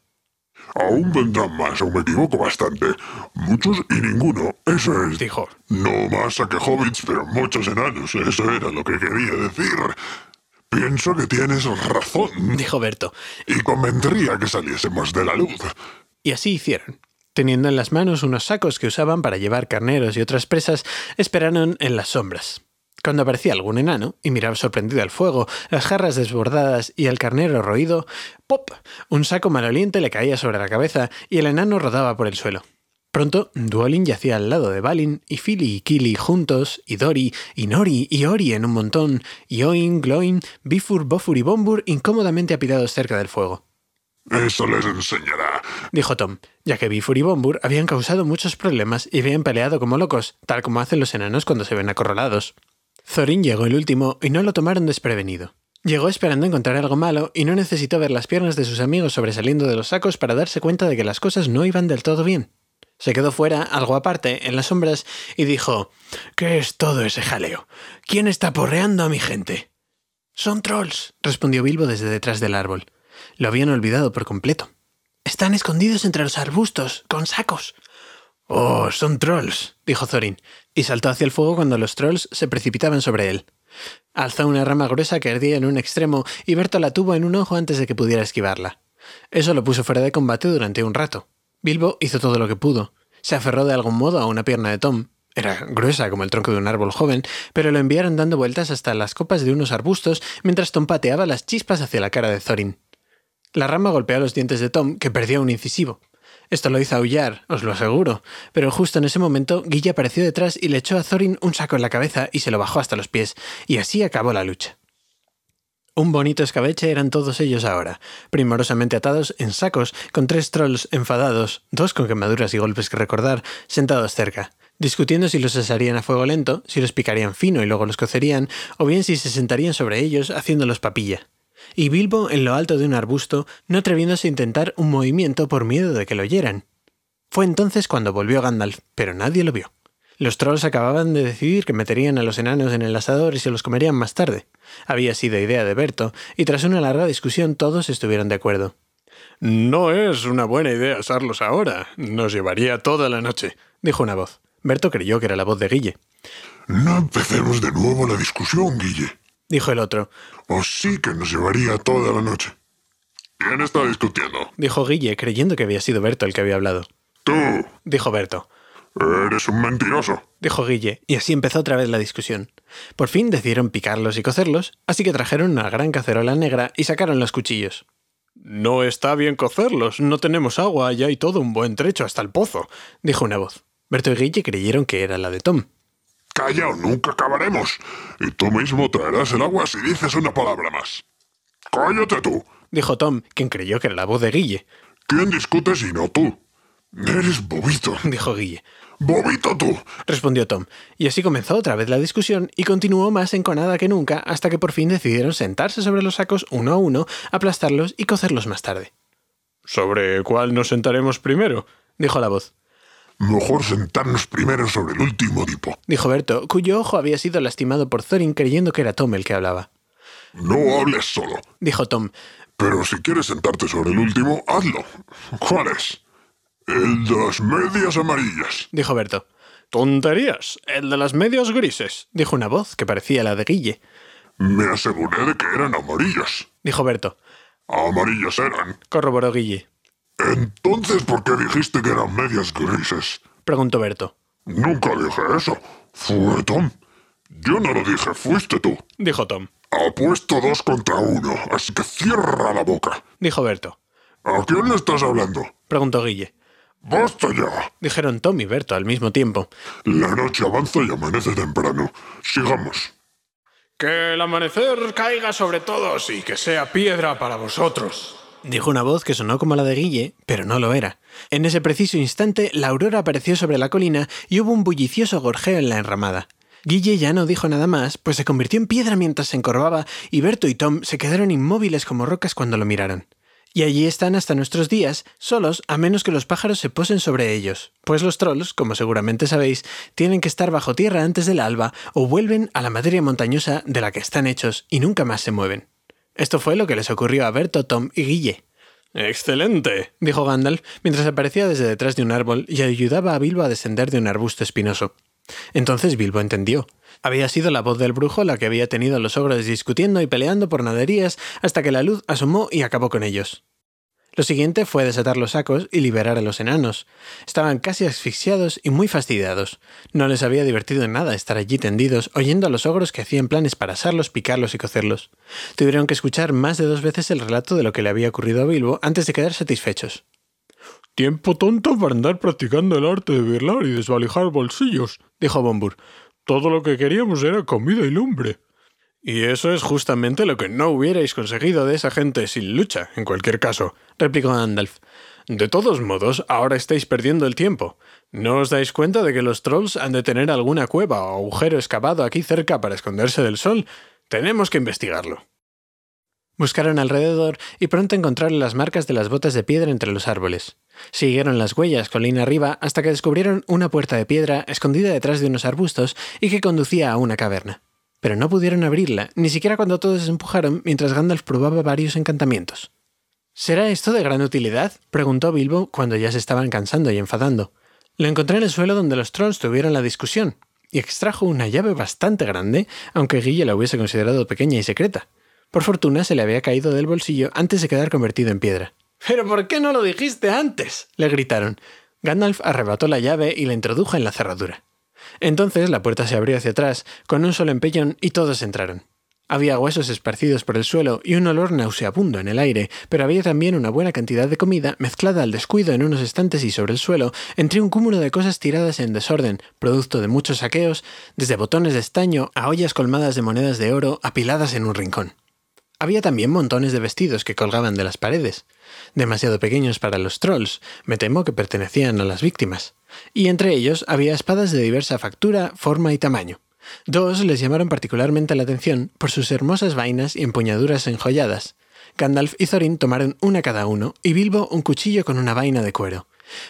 Aún vendrán más, o me equivoco bastante. Muchos y ninguno, eso es. Dijo. No más a que hobbits, pero muchos enanos, eso era lo que quería decir. Pienso que tienes razón, dijo Berto. Y convendría que saliésemos de la luz. Y así hicieron. Teniendo en las manos unos sacos que usaban para llevar carneros y otras presas, esperaron en las sombras. Cuando aparecía algún enano y miraba sorprendido al fuego, las jarras desbordadas y el carnero roído, ¡pop! Un saco maloliente le caía sobre la cabeza y el enano rodaba por el suelo. Pronto, Duolin yacía al lado de Balin, y Philly y Kili juntos, y Dori, y Nori, y Ori en un montón, y Oin, Gloin, Bifur, Bofur y Bombur incómodamente apilados cerca del fuego. Eso les enseñará, dijo Tom, ya que Bifur y Bombur habían causado muchos problemas y habían peleado como locos, tal como hacen los enanos cuando se ven acorralados. Thorin llegó el último y no lo tomaron desprevenido. Llegó esperando encontrar algo malo y no necesitó ver las piernas de sus amigos sobresaliendo de los sacos para darse cuenta de que las cosas no iban del todo bien. Se quedó fuera, algo aparte, en las sombras, y dijo ¿Qué es todo ese jaleo? ¿Quién está porreando a mi gente? Son trolls, respondió Bilbo desde detrás del árbol. Lo habían olvidado por completo. Están escondidos entre los arbustos, con sacos. Oh, son trolls, dijo Thorin, y saltó hacia el fuego cuando los trolls se precipitaban sobre él. Alzó una rama gruesa que ardía en un extremo y Berto la tuvo en un ojo antes de que pudiera esquivarla. Eso lo puso fuera de combate durante un rato. Bilbo hizo todo lo que pudo. Se aferró de algún modo a una pierna de Tom. Era gruesa como el tronco de un árbol joven, pero lo enviaron dando vueltas hasta las copas de unos arbustos mientras Tom pateaba las chispas hacia la cara de Thorin. La rama golpeó los dientes de Tom, que perdía un incisivo. Esto lo hizo aullar, os lo aseguro, pero justo en ese momento Guilla apareció detrás y le echó a Thorin un saco en la cabeza y se lo bajó hasta los pies, y así acabó la lucha. Un bonito escabeche eran todos ellos ahora, primorosamente atados en sacos, con tres trolls enfadados, dos con quemaduras y golpes que recordar, sentados cerca, discutiendo si los asarían a fuego lento, si los picarían fino y luego los cocerían, o bien si se sentarían sobre ellos haciéndolos papilla. Y Bilbo en lo alto de un arbusto, no atreviéndose a intentar un movimiento por miedo de que lo oyeran. Fue entonces cuando volvió Gandalf, pero nadie lo vio. Los trolls acababan de decidir que meterían a los enanos en el asador y se los comerían más tarde. Había sido idea de Berto, y tras una larga discusión todos estuvieron de acuerdo. No es una buena idea asarlos ahora. Nos llevaría toda la noche, dijo una voz. Berto creyó que era la voz de Guille. No empecemos de nuevo la discusión, Guille, dijo el otro. O sí que nos llevaría toda la noche. ¿Quién está discutiendo? dijo Guille, creyendo que había sido Berto el que había hablado. Tú, dijo Berto. Eres un mentiroso. dijo Guille, y así empezó otra vez la discusión. Por fin decidieron picarlos y cocerlos, así que trajeron una gran cacerola negra y sacaron los cuchillos. No está bien cocerlos, no tenemos agua, ya hay todo un buen trecho hasta el pozo, dijo una voz. Berto y Guille creyeron que era la de Tom. Calla o nunca acabaremos. Y tú mismo traerás el agua si dices una palabra más. Cállate tú, dijo Tom, quien creyó que era la voz de Guille. ¿Quién discute si no tú? Eres bobito, dijo Guille. Bobito tú, respondió Tom, y así comenzó otra vez la discusión y continuó más enconada que nunca hasta que por fin decidieron sentarse sobre los sacos uno a uno, aplastarlos y cocerlos más tarde. ¿Sobre cuál nos sentaremos primero? dijo la voz. Mejor sentarnos primero sobre el último tipo, dijo Berto, cuyo ojo había sido lastimado por Thorin creyendo que era Tom el que hablaba. No hables solo, dijo Tom. Pero si quieres sentarte sobre el último, hazlo. ¿Cuál es? El de las medias amarillas, dijo Berto. Tonterías, el de las medias grises, dijo una voz que parecía la de Guille. Me aseguré de que eran amarillas, dijo Berto. Amarillas eran, corroboró Guille. Entonces, ¿por qué dijiste que eran medias grises? preguntó Berto. Nunca dije eso. Fue Tom. Yo no lo dije, fuiste tú, dijo Tom. Apuesto dos contra uno, así que cierra la boca, dijo Berto. ¿A quién le estás hablando? preguntó Guille. ¡Basta ya! dijeron Tom y Berto al mismo tiempo. La noche avanza y amanece temprano. Sigamos. Que el amanecer caiga sobre todos y que sea piedra para vosotros. Dijo una voz que sonó como la de Guille, pero no lo era. En ese preciso instante, la aurora apareció sobre la colina y hubo un bullicioso gorjeo en la enramada. Guille ya no dijo nada más, pues se convirtió en piedra mientras se encorvaba, y Berto y Tom se quedaron inmóviles como rocas cuando lo miraron. Y allí están hasta nuestros días, solos a menos que los pájaros se posen sobre ellos, pues los trolls, como seguramente sabéis, tienen que estar bajo tierra antes del alba o vuelven a la materia montañosa de la que están hechos y nunca más se mueven. Esto fue lo que les ocurrió a Berto, Tom y Guille. Excelente, dijo Gandalf mientras aparecía desde detrás de un árbol y ayudaba a Bilbo a descender de un arbusto espinoso. Entonces Bilbo entendió. Había sido la voz del brujo la que había tenido a los ogros discutiendo y peleando por naderías hasta que la luz asomó y acabó con ellos. Lo siguiente fue desatar los sacos y liberar a los enanos. Estaban casi asfixiados y muy fastidiados. No les había divertido nada estar allí tendidos, oyendo a los ogros que hacían planes para asarlos, picarlos y cocerlos. Tuvieron que escuchar más de dos veces el relato de lo que le había ocurrido a Bilbo antes de quedar satisfechos. Tiempo tonto para andar practicando el arte de birlar y desvalijar bolsillos, dijo Bombur. Todo lo que queríamos era comida y lumbre. Y eso es justamente lo que no hubierais conseguido de esa gente sin lucha, en cualquier caso, replicó Andalf. De todos modos, ahora estáis perdiendo el tiempo. ¿No os dais cuenta de que los trolls han de tener alguna cueva o agujero excavado aquí cerca para esconderse del sol? Tenemos que investigarlo. Buscaron alrededor y pronto encontraron las marcas de las botas de piedra entre los árboles. Siguieron las huellas colina arriba hasta que descubrieron una puerta de piedra escondida detrás de unos arbustos y que conducía a una caverna pero no pudieron abrirla, ni siquiera cuando todos empujaron mientras Gandalf probaba varios encantamientos. ¿Será esto de gran utilidad? preguntó Bilbo cuando ya se estaban cansando y enfadando. Lo encontré en el suelo donde los trolls tuvieron la discusión, y extrajo una llave bastante grande, aunque Guille la hubiese considerado pequeña y secreta. Por fortuna se le había caído del bolsillo antes de quedar convertido en piedra. ¿Pero por qué no lo dijiste antes? le gritaron. Gandalf arrebató la llave y la introdujo en la cerradura. Entonces la puerta se abrió hacia atrás, con un solo empellón, y todos entraron. Había huesos esparcidos por el suelo y un olor nauseabundo en el aire, pero había también una buena cantidad de comida mezclada al descuido en unos estantes y sobre el suelo, entre un cúmulo de cosas tiradas en desorden, producto de muchos saqueos, desde botones de estaño a ollas colmadas de monedas de oro apiladas en un rincón. Había también montones de vestidos que colgaban de las paredes, demasiado pequeños para los trolls, me temo que pertenecían a las víctimas, y entre ellos había espadas de diversa factura, forma y tamaño. Dos les llamaron particularmente la atención por sus hermosas vainas y empuñaduras enjolladas. Gandalf y Thorin tomaron una cada uno, y Bilbo un cuchillo con una vaina de cuero.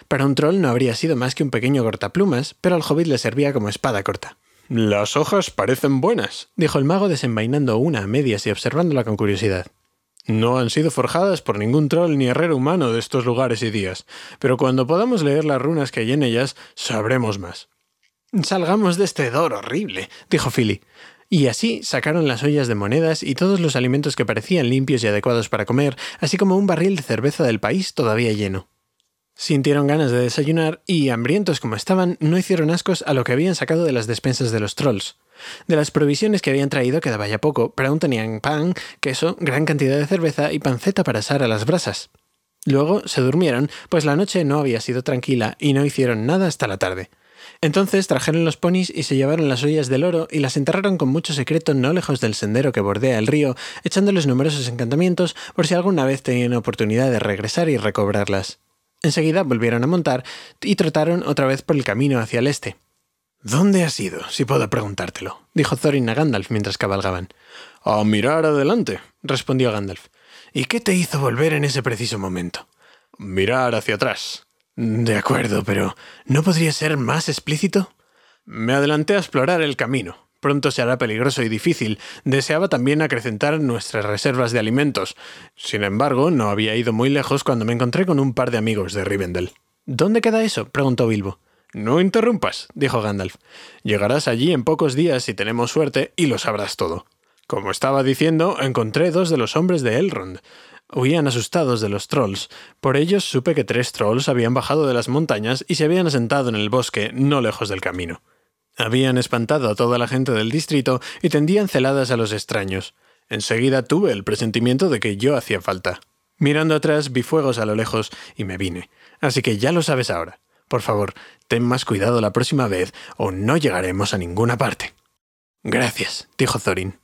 Para un troll no habría sido más que un pequeño cortaplumas, pero al hobbit le servía como espada corta. Las hojas parecen buenas, dijo el mago desenvainando una a medias y observándola con curiosidad. No han sido forjadas por ningún troll ni herrero humano de estos lugares y días, pero cuando podamos leer las runas que hay en ellas, sabremos más. Salgamos de este dor horrible, dijo Philly. Y así sacaron las ollas de monedas y todos los alimentos que parecían limpios y adecuados para comer, así como un barril de cerveza del país todavía lleno. Sintieron ganas de desayunar y, hambrientos como estaban, no hicieron ascos a lo que habían sacado de las despensas de los trolls. De las provisiones que habían traído quedaba ya poco, pero aún tenían pan, queso, gran cantidad de cerveza y panceta para asar a las brasas. Luego se durmieron, pues la noche no había sido tranquila y no hicieron nada hasta la tarde. Entonces trajeron los ponis y se llevaron las ollas del oro y las enterraron con mucho secreto no lejos del sendero que bordea el río, echándoles numerosos encantamientos por si alguna vez tenían oportunidad de regresar y recobrarlas. Enseguida volvieron a montar y trotaron otra vez por el camino hacia el este. ¿Dónde has ido, si puedo preguntártelo? dijo Thorin a Gandalf mientras cabalgaban. A mirar adelante, respondió Gandalf. ¿Y qué te hizo volver en ese preciso momento? Mirar hacia atrás. De acuerdo, pero ¿no podría ser más explícito? Me adelanté a explorar el camino. Pronto se hará peligroso y difícil. Deseaba también acrecentar nuestras reservas de alimentos. Sin embargo, no había ido muy lejos cuando me encontré con un par de amigos de Rivendell. ¿Dónde queda eso? preguntó Bilbo. No interrumpas, dijo Gandalf. Llegarás allí en pocos días si tenemos suerte y lo sabrás todo. Como estaba diciendo, encontré dos de los hombres de Elrond. Huían asustados de los trolls. Por ellos supe que tres trolls habían bajado de las montañas y se habían asentado en el bosque, no lejos del camino. Habían espantado a toda la gente del distrito y tendían celadas a los extraños. Enseguida tuve el presentimiento de que yo hacía falta. Mirando atrás vi fuegos a lo lejos y me vine. Así que ya lo sabes ahora. Por favor, ten más cuidado la próxima vez o no llegaremos a ninguna parte. Gracias, dijo Thorin.